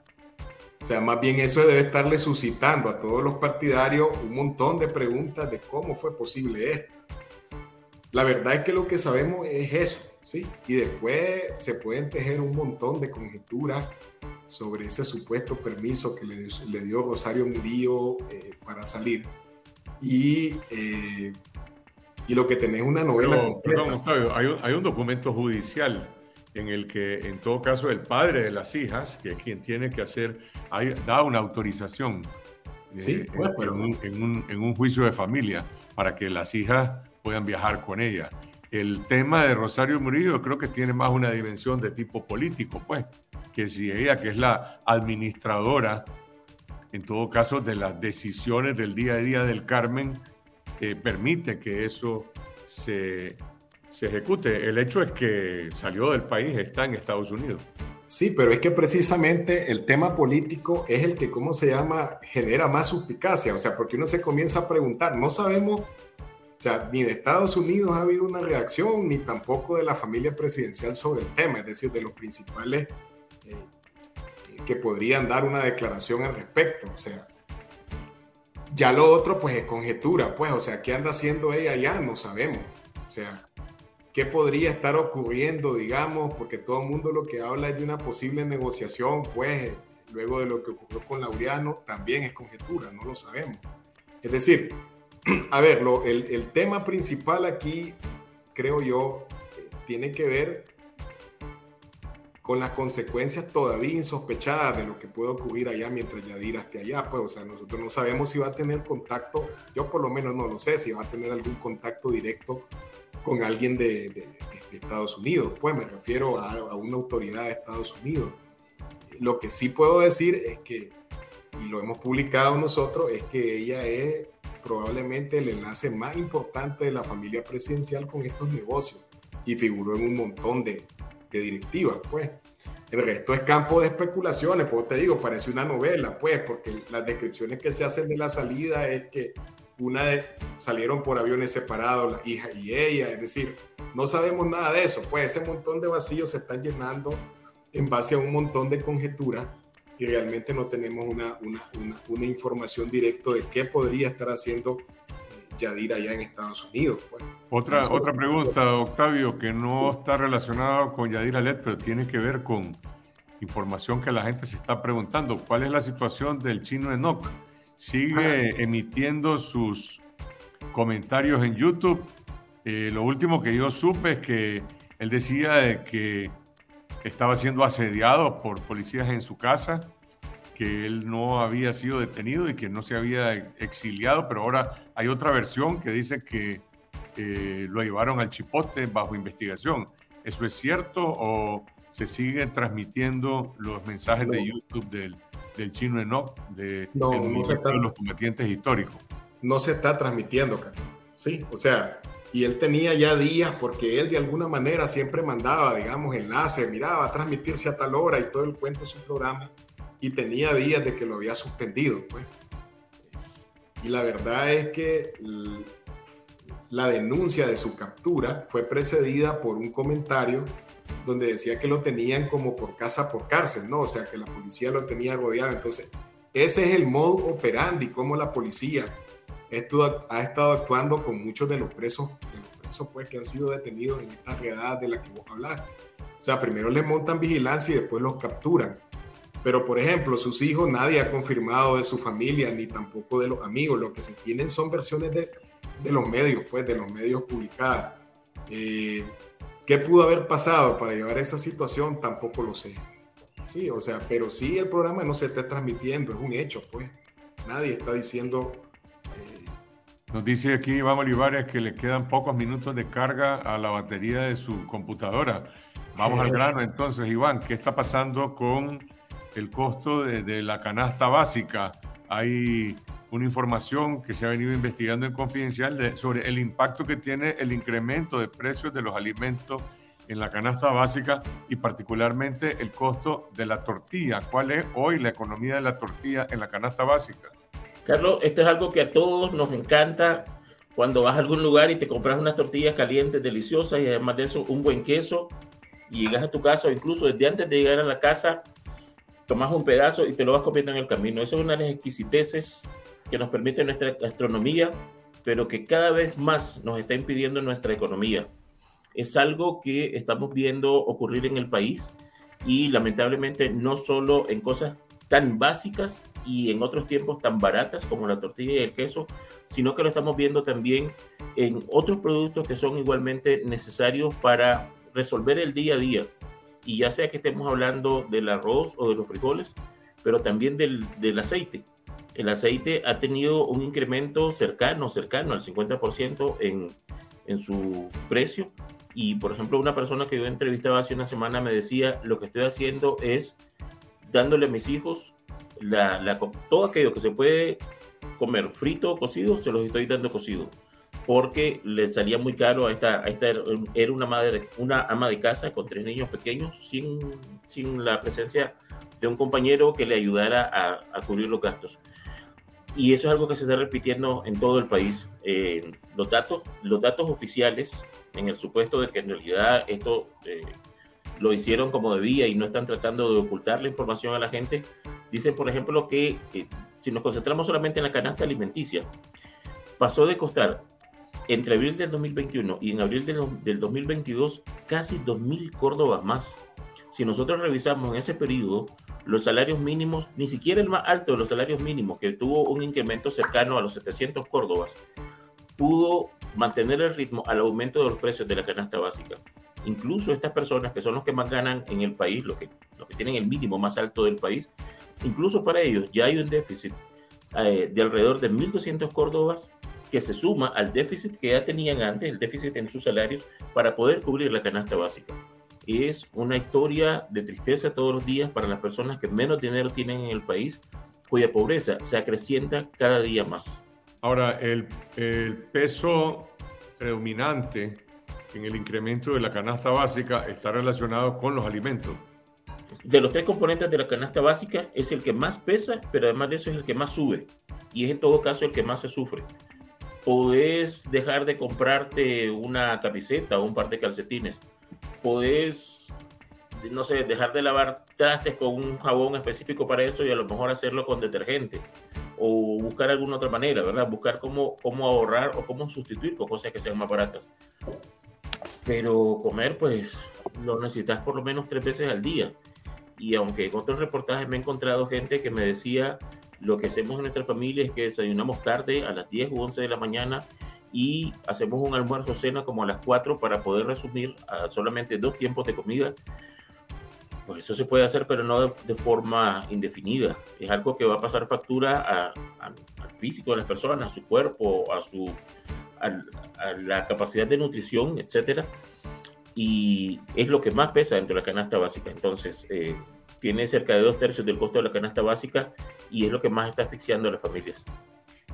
E: O sea, más bien eso debe estarle suscitando a todos los partidarios un montón de preguntas de cómo fue posible esto. La verdad es que lo que sabemos es eso, ¿sí? Y después se pueden tejer un montón de conjeturas sobre ese supuesto permiso que le, dio Rosario Murillo eh, para salir. Y eh, y lo que tenés una novela
B: Perdón, hay, un, hay un documento judicial en el que, en todo caso, el padre de las hijas, que es quien tiene que hacer, da una autorización
E: sí, pues,
B: en, un, en, un, en, un, juicio de familia para que las hijas puedan viajar con ella. El tema de Rosario Murillo creo que tiene más una dimensión de tipo político, pues, que si ella, que es la administradora, en todo caso, de las decisiones del día a día del Carmen, eh, permite que eso se, se ejecute. El hecho es que salió del país, está en Estados Unidos.
E: Sí, pero es que precisamente el tema político es el que, ¿cómo se llama?, genera más suspicacia. O sea, porque uno se comienza a preguntar, no sabemos, o sea, ni de Estados Unidos ha habido una reacción, ni tampoco de la familia presidencial sobre el tema, es decir, de los principales eh, que podrían dar una declaración al respecto. O sea, ya lo otro, pues es conjetura, pues, o sea, ¿qué anda haciendo ella allá? No sabemos. O sea, ¿qué podría estar ocurriendo, digamos? Porque todo el mundo lo que habla es de una posible negociación, pues, luego de lo que ocurrió con Laureano, también es conjetura, no lo sabemos. Es decir, a ver, lo, el, el tema principal aquí, creo yo, eh, tiene que ver con las consecuencias todavía insospechadas de lo que puede ocurrir allá mientras Yadira esté allá. Pues, o sea, nosotros no sabemos si va a tener contacto, yo por lo menos no lo sé, si va a tener algún contacto directo con alguien de, Estados Unidos. Pues me refiero a, a, una autoridad de Estados Unidos. Lo que sí puedo decir es que, y lo hemos publicado nosotros, es que ella es probablemente el enlace más importante de la familia presidencial con estos negocios y figuró en un montón de, directiva, pues. El resto es campo de especulaciones, pues te digo, parece una novela, pues, porque las descripciones que se hacen de la salida es que una de salieron por aviones separados, la hija y ella, es decir, no sabemos nada de eso, pues ese montón de vacíos se están llenando en base a un montón de conjeturas y realmente no tenemos una, una, una, una información directa de qué podría estar haciendo Yadira allá en Estados Unidos. Pues.
B: Otra, otra pregunta, Octavio, que no está relacionada con Yadira Led, pero tiene que ver con información que la gente se está preguntando. ¿Cuál es la situación del chino Enoch? ¿Sigue emitiendo sus comentarios en YouTube? Eh, lo último que yo supe es que él decía que estaba siendo asediado por policías en su casa, que él no había sido detenido y que no se había exiliado, pero ahora hay otra versión que dice que eh, lo llevaron al chipote bajo investigación. ¿Eso es cierto o se siguen transmitiendo los mensajes de YouTube del, del chino Enoch, de,
E: no, de
B: los combatientes históricos?
E: No se está transmitiendo, Carlos. Sí, o sea, y él tenía ya días porque él de alguna manera siempre mandaba, digamos, enlaces, miraba, va a transmitirse a tal hora y todo el cuento de su programa y tenía días de que lo había suspendido, pues. Y la verdad es que la denuncia de su captura fue precedida por un comentario donde decía que lo tenían como por casa por cárcel, ¿no? O sea, que la policía lo tenía rodeado. Entonces, ese es el modo operandi, como la policía esto ha estado actuando con muchos de los presos, de los presos pues, que han sido detenidos en esta redada de la que vos hablaste. O sea, primero les montan vigilancia y después los capturan. Pero, por ejemplo, sus hijos nadie ha confirmado de su familia ni tampoco de los amigos. Lo que se tienen son versiones de, de los medios, pues, de los medios publicadas. Eh, ¿Qué pudo haber pasado para llevar a esa situación? Tampoco lo sé. Sí, o sea, pero sí el programa no se está transmitiendo, es un hecho, pues. Nadie está diciendo
B: nos dice aquí Iván Olivares que le quedan pocos minutos de carga a la batería de su computadora. Vamos al grano entonces, Iván, ¿qué está pasando con el costo de, la canasta básica? Hay una información que se ha venido investigando en confidencial sobre el impacto que tiene el incremento de precios de los alimentos en la canasta básica y particularmente el costo de la tortilla. ¿Cuál es hoy la economía de la tortilla en la canasta básica?
F: Carlos, esto es algo que a todos nos encanta cuando vas a algún lugar y te compras unas tortillas calientes, deliciosas y además de eso un buen queso y llegas a tu casa o incluso desde antes de llegar a la casa tomas un pedazo y te lo vas comiendo en el camino. Eso es una de las exquisiteces que nos permite nuestra gastronomía, pero que cada vez más nos está impidiendo nuestra economía. Es algo que estamos viendo ocurrir en el país y lamentablemente no solo en cosas tan básicas y en otros tiempos tan baratas como la tortilla y el queso, sino que lo estamos viendo también en otros productos que son igualmente necesarios para resolver el día a día. Y ya sea que estemos hablando del arroz o de los frijoles, pero también del, del aceite. El aceite ha tenido un incremento cercano, cercano al 50% en, en su precio. Y por ejemplo, una persona que yo entrevistaba hace una semana me decía, lo que estoy haciendo es dándole a mis hijos la, todo aquello que se puede comer frito o cocido, se los estoy dando cocido. Porque le salía muy caro a esta, a esta era una, madre, una ama de casa con tres niños pequeños sin, sin la presencia de un compañero que le ayudara a, cubrir los gastos. Y eso es algo que se está repitiendo en todo el país. Eh, los, datos, los datos oficiales, en el supuesto de que en realidad esto eh, lo hicieron como debía y no están tratando de ocultar la información a la gente. Dicen, por ejemplo, que si nos concentramos solamente en la canasta alimenticia, pasó de costar entre abril del 2021 y en abril del, del 2022 casi 2.000 córdobas más. Si nosotros revisamos en ese periodo, los salarios mínimos, ni siquiera el más alto de los salarios mínimos, que tuvo un incremento cercano a los 700 córdobas, pudo mantener el ritmo al aumento de los precios de la canasta básica incluso estas personas que son los que más ganan en el país, los que, los que tienen el mínimo más alto del país, incluso para ellos ya hay un déficit eh, de alrededor de 1.200 córdobas que se suma al déficit que ya tenían antes, el déficit en sus salarios, para poder cubrir la canasta básica. Es una historia de tristeza todos los días para las personas que menos dinero tienen en el país, cuya pobreza se acrecienta cada día más.
B: Ahora, el, el peso predominante en el incremento de la canasta básica está relacionado con los alimentos.
F: De los tres componentes de la canasta básica es el que más pesa, pero además de eso es el que más sube. Y es en todo caso el que más se sufre. Podés dejar de comprarte una camiseta o un par de calcetines. Podés, no sé, dejar de lavar trastes con un jabón específico para eso y a lo mejor hacerlo con detergente. O buscar alguna otra manera, ¿verdad? Buscar cómo, cómo ahorrar o cómo sustituir con cosas que sean más baratas. Pero comer, pues, lo necesitas por lo menos tres veces al día. y aunque en otros reportajes me he encontrado gente que me decía lo que hacemos en nuestra familia es que desayunamos tarde a las 10 u 11 de la mañana y hacemos un almuerzo cena como a las 4 para poder resumir a solamente dos tiempos de comida. Pues eso se puede hacer, pero no de, forma indefinida. Es algo que va a pasar factura al físico de las personas, a su cuerpo, a, su, a, la capacidad de nutrición, etcétera. Y es lo que más pesa dentro de la canasta básica. Entonces, eh, tiene cerca de dos tercios del costo de la canasta básica y es lo que más está asfixiando a las familias.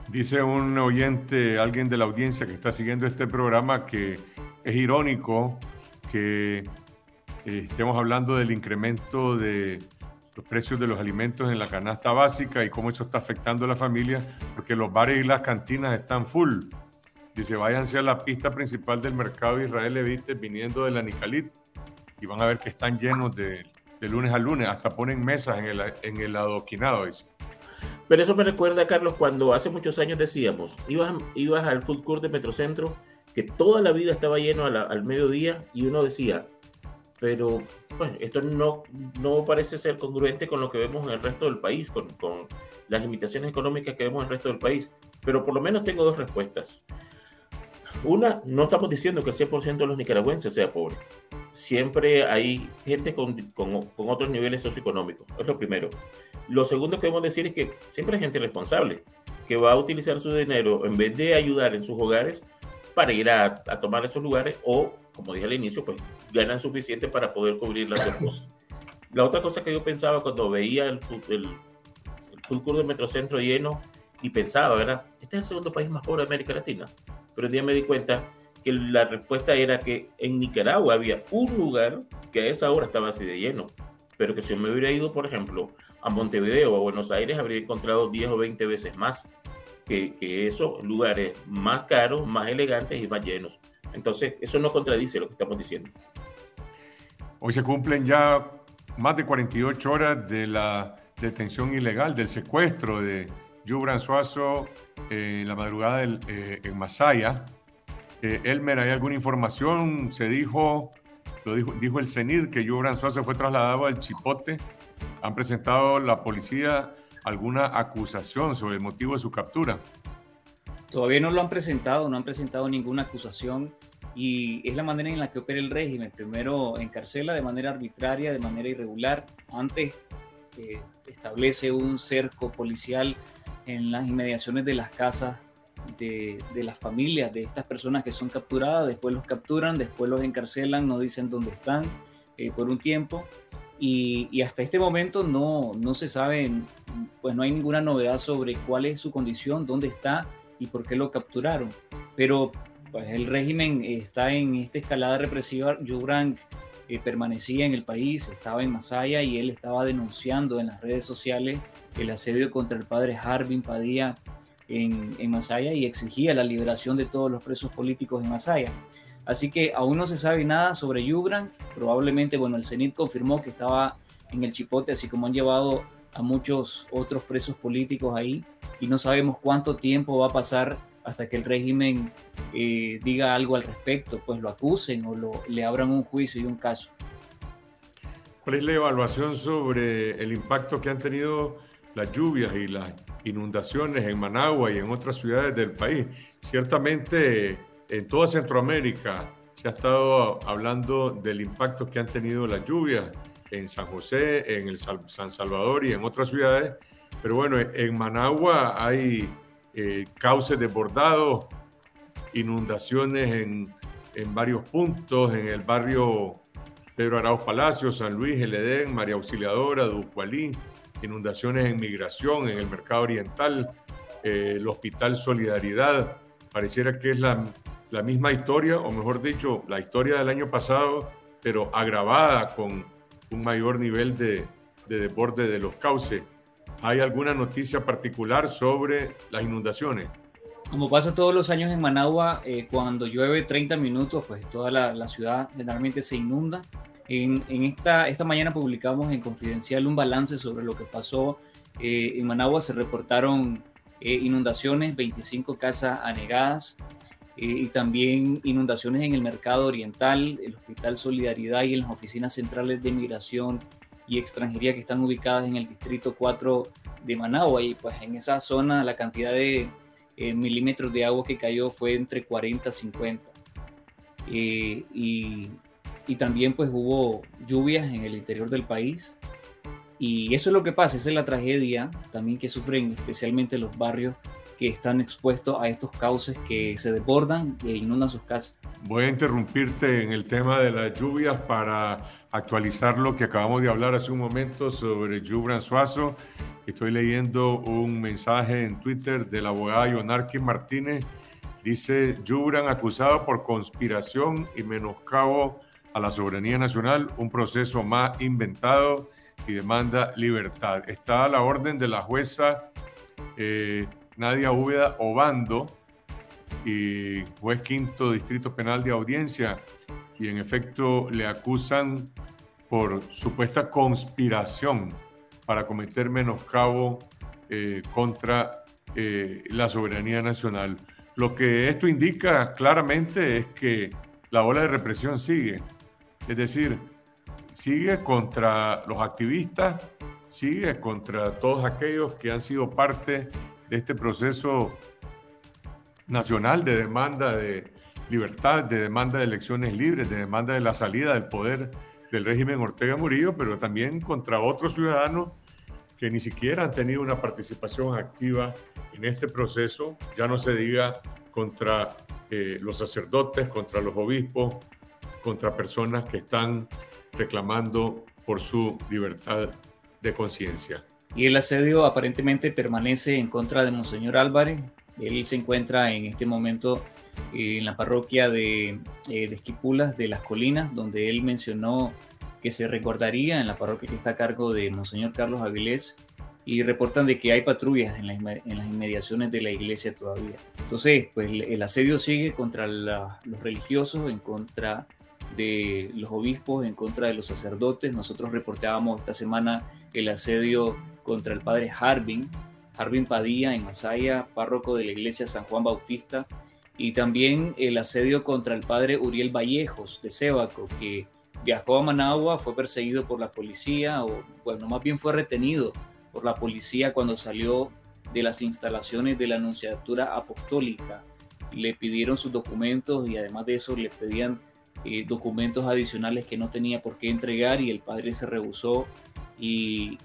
B: Dice un oyente, alguien de la audiencia que está siguiendo este programa, que es irónico que eh, estemos hablando del incremento de los precios de los alimentos en la canasta básica y cómo eso está afectando a la familia, porque los bares y las cantinas están full. Dice, váyanse a la pista principal del mercado de Israel Levite viniendo de la Nicalit y van a ver que están llenos de, lunes a lunes, hasta ponen mesas en el, en el adoquinado. Dice.
F: Pero eso me recuerda, Carlos, cuando hace muchos años decíamos, ibas, ibas al food court de Metrocentro, que toda la vida estaba lleno al mediodía y uno decía, pero bueno, esto no, no parece ser congruente con lo que vemos en el resto del país, con, con las limitaciones económicas que vemos en el resto del país. Pero por lo menos tengo dos respuestas. Una, no estamos diciendo que el 100% de los nicaragüenses sea pobre. Siempre hay gente con, con, con, otros niveles socioeconómicos. Es lo primero. Lo segundo que debemos decir es que siempre hay gente responsable que va a utilizar su dinero en vez de ayudar en sus hogares para ir a, a tomar esos lugares o, como dije al inicio, pues ganan suficiente para poder cubrir las dos cosas. La otra cosa que yo pensaba cuando veía el, el, el full de Metrocentro lleno y pensaba, ¿verdad? Este es el segundo país más pobre de América Latina pero un día me di cuenta que la respuesta era que en Nicaragua había un lugar que a esa hora estaba así de lleno, pero que si yo me hubiera ido, por ejemplo, a Montevideo o a Buenos Aires, habría encontrado 10 o 20 veces más que, que esos lugares más caros, más elegantes y más llenos. Entonces, eso no contradice lo que estamos diciendo.
B: Hoy se cumplen ya más de 48 horas de la detención ilegal, del secuestro de Yubran Suazo en la madrugada del, eh, en Masaya. Elmer, ¿hay alguna información? Se dijo, lo dijo, dijo el CENID, que Yubran Suazo fue trasladado al Chipote. ¿Han presentado la policía alguna acusación sobre el motivo de su captura?
D: Todavía no lo han presentado, no han presentado ninguna acusación y es la manera en la que opera el régimen. Primero encarcela de manera arbitraria, de manera irregular. Antes eh, establece un cerco policial en las inmediaciones de las casas de, las familias de estas personas que son capturadas, después los capturan, después los encarcelan, no dicen dónde están eh, por un tiempo y, hasta este momento no, no se sabe, pues no hay ninguna novedad sobre cuál es su condición, dónde está y por qué lo capturaron. Pero pues el régimen está en esta escalada represiva. Yubrank eh, permanecía en el país, estaba en Masaya y él estaba denunciando en las redes sociales el asedio contra el padre Harbin Padilla en, Masaya y exigía la liberación de todos los presos políticos en Masaya. Así que aún no se sabe nada sobre Yubran. Probablemente, bueno, el CENIT confirmó que estaba en el Chipote, así como han llevado a muchos otros presos políticos ahí. Y no sabemos cuánto tiempo va a pasar hasta que el régimen eh, diga algo al respecto, pues lo acusen o lo, le abran un juicio y un caso.
B: ¿Cuál es la evaluación sobre el impacto que han tenido las lluvias y las inundaciones en Managua y en otras ciudades del país. Ciertamente en toda Centroamérica se ha estado hablando del impacto que han tenido las lluvias en San José, en el San Salvador y en otras ciudades. Pero bueno, en Managua hay eh, cauces desbordados, inundaciones en, en, varios puntos, en el barrio Pedro Arauz Palacio, San Luis, El Edén, María Auxiliadora, Ducualí, inundaciones en migración, en el mercado oriental, eh, el Hospital Solidaridad. Pareciera que es la, la, misma historia, o mejor dicho, la historia del año pasado, pero agravada con un mayor nivel de, de desborde de los cauces. ¿Hay alguna noticia particular sobre las inundaciones?
D: Como pasa todos los años en Managua, eh, cuando llueve 30 minutos, pues toda la, la ciudad generalmente se inunda. En, esta, esta mañana publicamos en Confidencial un balance sobre lo que pasó eh, en Managua. Se reportaron eh, inundaciones, 25 casas anegadas eh, y también inundaciones en el mercado oriental, el Hospital Solidaridad y en las oficinas centrales de migración y extranjería que están ubicadas en el distrito 4 de Managua y pues en esa zona la cantidad de eh, milímetros de agua que cayó fue entre 40 y 50. Eh, y, y, también pues hubo lluvias en el interior del país. Y eso es lo que pasa, esa es la tragedia también que sufren especialmente los barrios que están expuestos a estos cauces que se desbordan e inundan sus casas.
B: Voy a interrumpirte en el tema de las lluvias para actualizar lo que acabamos de hablar hace un momento sobre Jubran Suazo. Estoy leyendo un mensaje en Twitter del abogado Yonarqui Martínez. Dice, Jubran acusado por conspiración y menoscabo a la soberanía nacional, un proceso más inventado y demanda libertad. Está a la orden de la jueza eh, Nadia Úbeda Obando, y juez quinto distrito penal de audiencia, y en efecto le acusan por supuesta conspiración para cometer menoscabo eh, contra eh, la soberanía nacional. Lo que esto indica claramente es que la ola de represión sigue, es decir, sigue contra los activistas, sigue contra todos aquellos que han sido parte de este proceso nacional de demanda de libertad, de demanda de elecciones libres, de demanda de la salida del poder del régimen Ortega Murillo, pero también contra otros ciudadanos que ni siquiera han tenido una participación activa en este proceso, ya no se diga contra eh, los sacerdotes, contra los obispos, contra personas que están reclamando por su libertad de conciencia
D: y el asedio aparentemente permanece en contra de Monseñor Álvarez. Él se encuentra en este momento en la parroquia de, eh, de Esquipulas de las Colinas, donde él mencionó que se recordaría en la parroquia que está a cargo de Monseñor Carlos Avilés y reportan de que hay patrullas en, en las inmediaciones de la iglesia todavía. Entonces, pues el asedio sigue contra los religiosos, en contra de los obispos, en contra de los sacerdotes. Nosotros reportábamos esta semana el asedio contra el padre Harbin, Harbin Padilla en Masaya, párroco de la iglesia San Juan Bautista, y también el asedio contra el padre Uriel Vallejos de Sébaco, que viajó a Managua, fue perseguido por la policía, o bueno, más bien fue retenido por la policía cuando salió de las instalaciones de la Anunciatura Apostólica. Le pidieron sus documentos y además de eso le pedían eh, documentos adicionales que no tenía por qué entregar y el padre se rehusó y,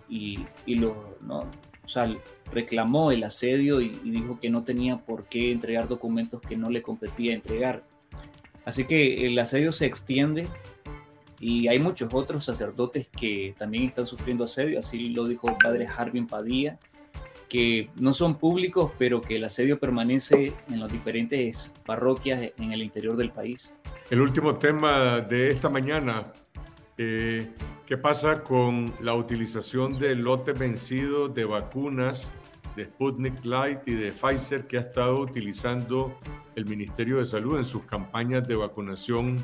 D: lo, ¿no? o sea, reclamó el asedio y, dijo que no tenía por qué entregar documentos que no le competía entregar. Así que el asedio se extiende y hay muchos otros sacerdotes que también están sufriendo asedio, así lo dijo el padre Harbin Padilla, que no son públicos, pero que el asedio permanece en las diferentes parroquias en el interior del país.
B: El último tema de esta mañana, eh, ¿Qué pasa con la utilización de lote vencido de vacunas de Sputnik Light y de Pfizer que ha estado utilizando el Ministerio de Salud en sus campañas de vacunación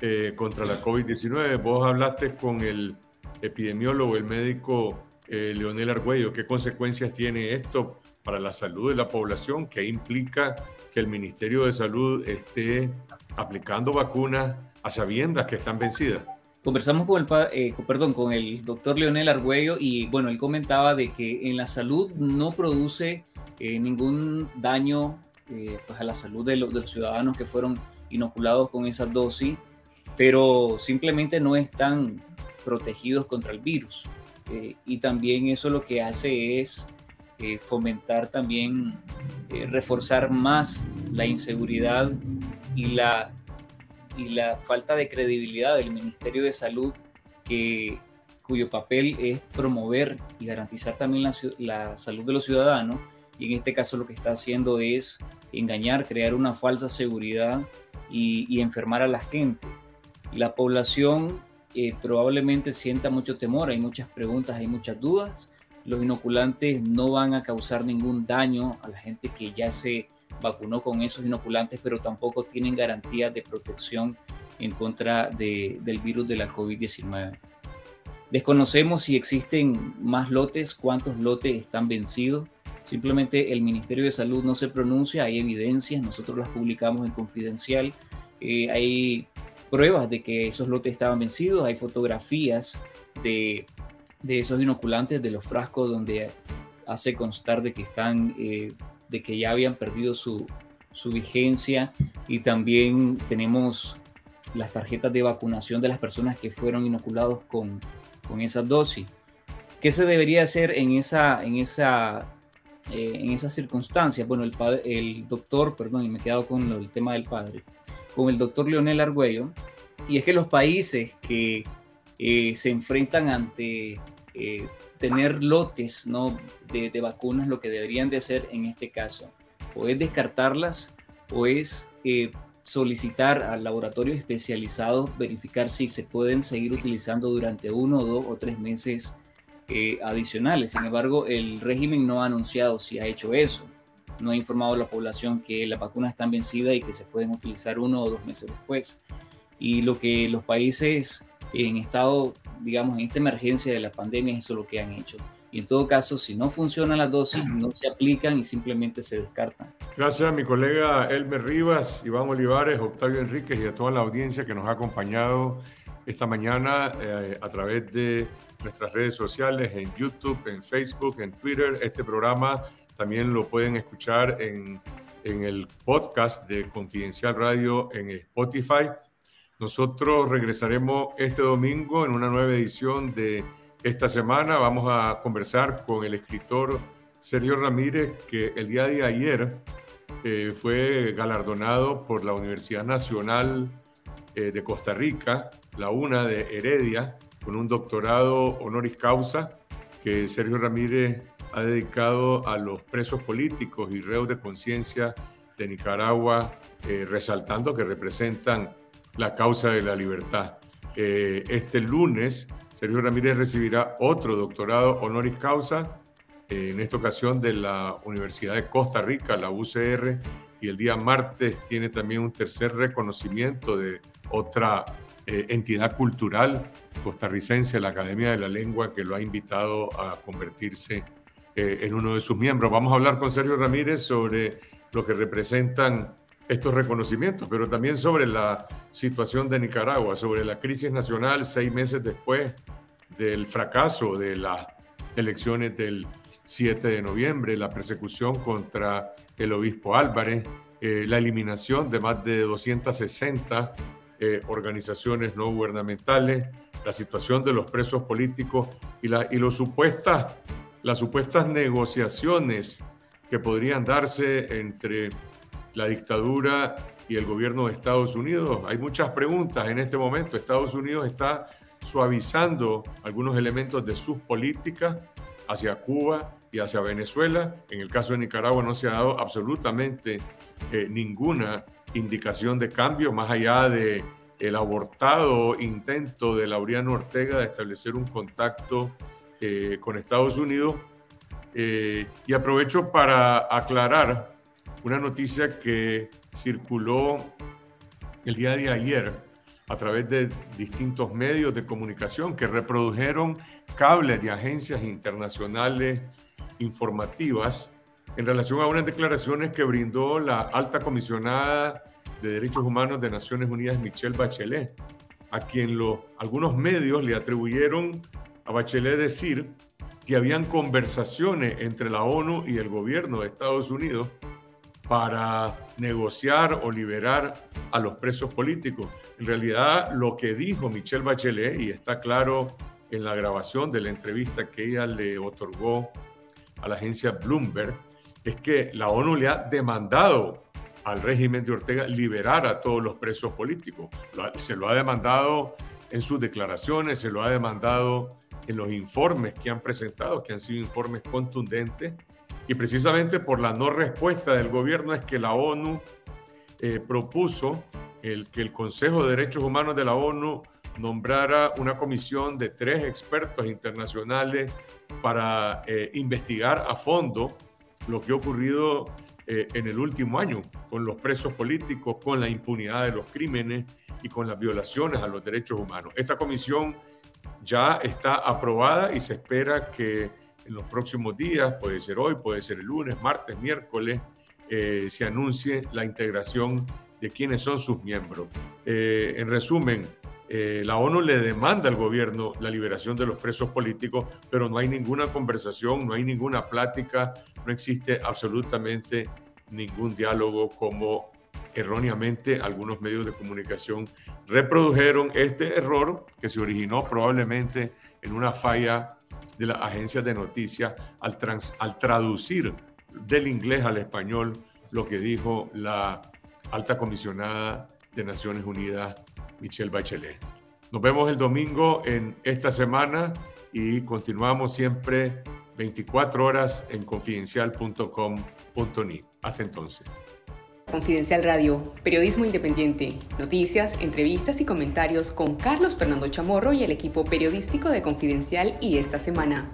B: eh, contra la COVID-19? Vos hablaste con el epidemiólogo, el médico eh, Leonel Argüello. ¿Qué consecuencias tiene esto para la salud de la población? ¿Qué implica que el Ministerio de Salud esté aplicando vacunas a sabiendas que están vencidas?
D: conversamos con el, eh, perdón, con el doctor Leonel Argüello y bueno, él comentaba de que en la salud no produce eh, ningún daño eh, pues a la salud de, los ciudadanos que fueron inoculados con esa dosis, pero simplemente no están protegidos contra el virus. y también eso lo que hace es fomentar también, reforzar más la inseguridad y la y la falta de credibilidad del Ministerio de Salud, que, cuyo papel es promover y garantizar también la, salud de los ciudadanos, y en este caso lo que está haciendo es engañar, crear una falsa seguridad y, enfermar a la gente. La población eh, probablemente sienta mucho temor, hay muchas preguntas, hay muchas dudas. Los inoculantes no van a causar ningún daño a la gente que ya se vacunó con esos inoculantes, pero tampoco tienen garantías de protección en contra de, del virus de la COVID-19. Desconocemos si existen más lotes, cuántos lotes están vencidos. Simplemente el Ministerio de Salud no se pronuncia, hay evidencias, nosotros las publicamos en confidencial. Eh, hay pruebas de que esos lotes estaban vencidos, hay fotografías de, de esos inoculantes, de los frascos donde hace constar de que están, eh, de que ya habían perdido su, su vigencia y también tenemos las tarjetas de vacunación de las personas que fueron inoculados con, con esa dosis. ¿Qué se debería hacer en esa, en esa, eh, en esas circunstancias? Bueno, el, padre, el doctor, perdón, y me he quedado con el tema del padre, con el doctor Leonel Argüello, y es que los países que eh, se enfrentan ante eh, tener lotes ¿no? de, de, vacunas, lo que deberían de hacer en este caso, o es descartarlas, o es eh, solicitar al laboratorio especializado verificar si se pueden seguir utilizando durante uno, dos o tres meses eh, adicionales. Sin embargo, el régimen no ha anunciado si ha hecho eso. No ha informado a la población que las vacunas están vencidas y que se pueden utilizar uno o dos meses después. Y lo que los países en estado, digamos, en esta emergencia de la pandemia, eso es lo que han hecho. Y en todo caso, si no funcionan las dosis, no se aplican y simplemente se descartan.
B: Gracias a mi colega Elmer Rivas, Iván Olivares, Octavio Enríquez y a toda la audiencia que nos ha acompañado esta mañana eh, a través de nuestras redes sociales, en YouTube, en Facebook, en Twitter. Este programa también lo pueden escuchar en, en el podcast de Confidencial Radio en Spotify. Nosotros regresaremos este domingo en una nueva edición de esta semana. Vamos a conversar con el escritor Sergio Ramírez, que el día de ayer eh, fue galardonado por la Universidad Nacional eh, de Costa Rica, la UNA de Heredia, con un doctorado honoris causa que Sergio Ramírez ha dedicado a los presos políticos y reos de conciencia de Nicaragua, eh, resaltando que representan la causa de la libertad. este lunes Sergio Ramírez recibirá otro doctorado honoris causa, eh, en esta ocasión de la Universidad de Costa Rica, la UCR, y el día martes tiene también un tercer reconocimiento de otra eh, entidad cultural costarricense, la Academia de la Lengua, que lo ha invitado a convertirse eh, en uno de sus miembros. Vamos a hablar con Sergio Ramírez sobre lo que representan estos reconocimientos, pero también sobre la situación de Nicaragua, sobre la crisis nacional seis meses después del fracaso de las elecciones del 7 de noviembre, la persecución contra el obispo Álvarez, eh, la eliminación de más de 260 eh, organizaciones no gubernamentales, la situación de los presos políticos y, la, y los supuestas, las supuestas negociaciones que podrían darse entre la dictadura y el gobierno de Estados Unidos? Hay muchas preguntas en este momento. Estados Unidos está suavizando algunos elementos de sus políticas hacia Cuba y hacia Venezuela. En el caso de Nicaragua no se ha dado absolutamente eh, ninguna indicación de cambio más allá de el abortado intento de Laureano Ortega de establecer un contacto eh, con Estados Unidos. Eh, y aprovecho para aclarar una noticia que circuló el día de ayer a través de distintos medios de comunicación que reprodujeron cables de agencias internacionales informativas en relación a unas declaraciones que brindó la alta comisionada de Derechos Humanos de Naciones Unidas, Michelle Bachelet, a quien algunos medios le atribuyeron a Bachelet decir que habían conversaciones entre la ONU y el gobierno de Estados Unidos para negociar o liberar a los presos políticos. En realidad, lo que dijo Michelle Bachelet, y está claro en la grabación de la entrevista que ella le otorgó a la agencia Bloomberg, es que la ONU le ha demandado al régimen de Ortega liberar a todos los presos políticos. Se lo ha demandado en sus declaraciones, se lo ha demandado en los informes que han presentado, que han sido informes contundentes y precisamente por la no respuesta del gobierno es que la ONU eh, propuso que el Consejo de Derechos Humanos de la ONU nombrara una comisión de tres expertos internacionales para eh, investigar a fondo lo que ha ocurrido eh, en el último año con los presos políticos, con la impunidad de los crímenes y con las violaciones a los derechos humanos. Esta comisión ya está aprobada y se espera que en los próximos días, puede ser hoy, puede ser el lunes, martes, miércoles, eh, se anuncie la integración de quienes son sus miembros. Eh, en resumen, eh, la ONU le demanda al gobierno la liberación de los presos políticos, pero no hay ninguna conversación, no hay ninguna plática, no existe absolutamente ningún diálogo como erróneamente algunos medios de comunicación reprodujeron este error que se originó probablemente en una falla de las agencias de noticias al, al traducir del inglés al español lo que dijo la alta comisionada de Naciones Unidas, Michelle Bachelet. Nos vemos el domingo en esta semana y continuamos siempre 24 horas en confidencial.com.ni. Hasta entonces.
A: Confidencial Radio, periodismo independiente, noticias, entrevistas y comentarios con Carlos Fernando Chamorro y el equipo periodístico de Confidencial y esta semana.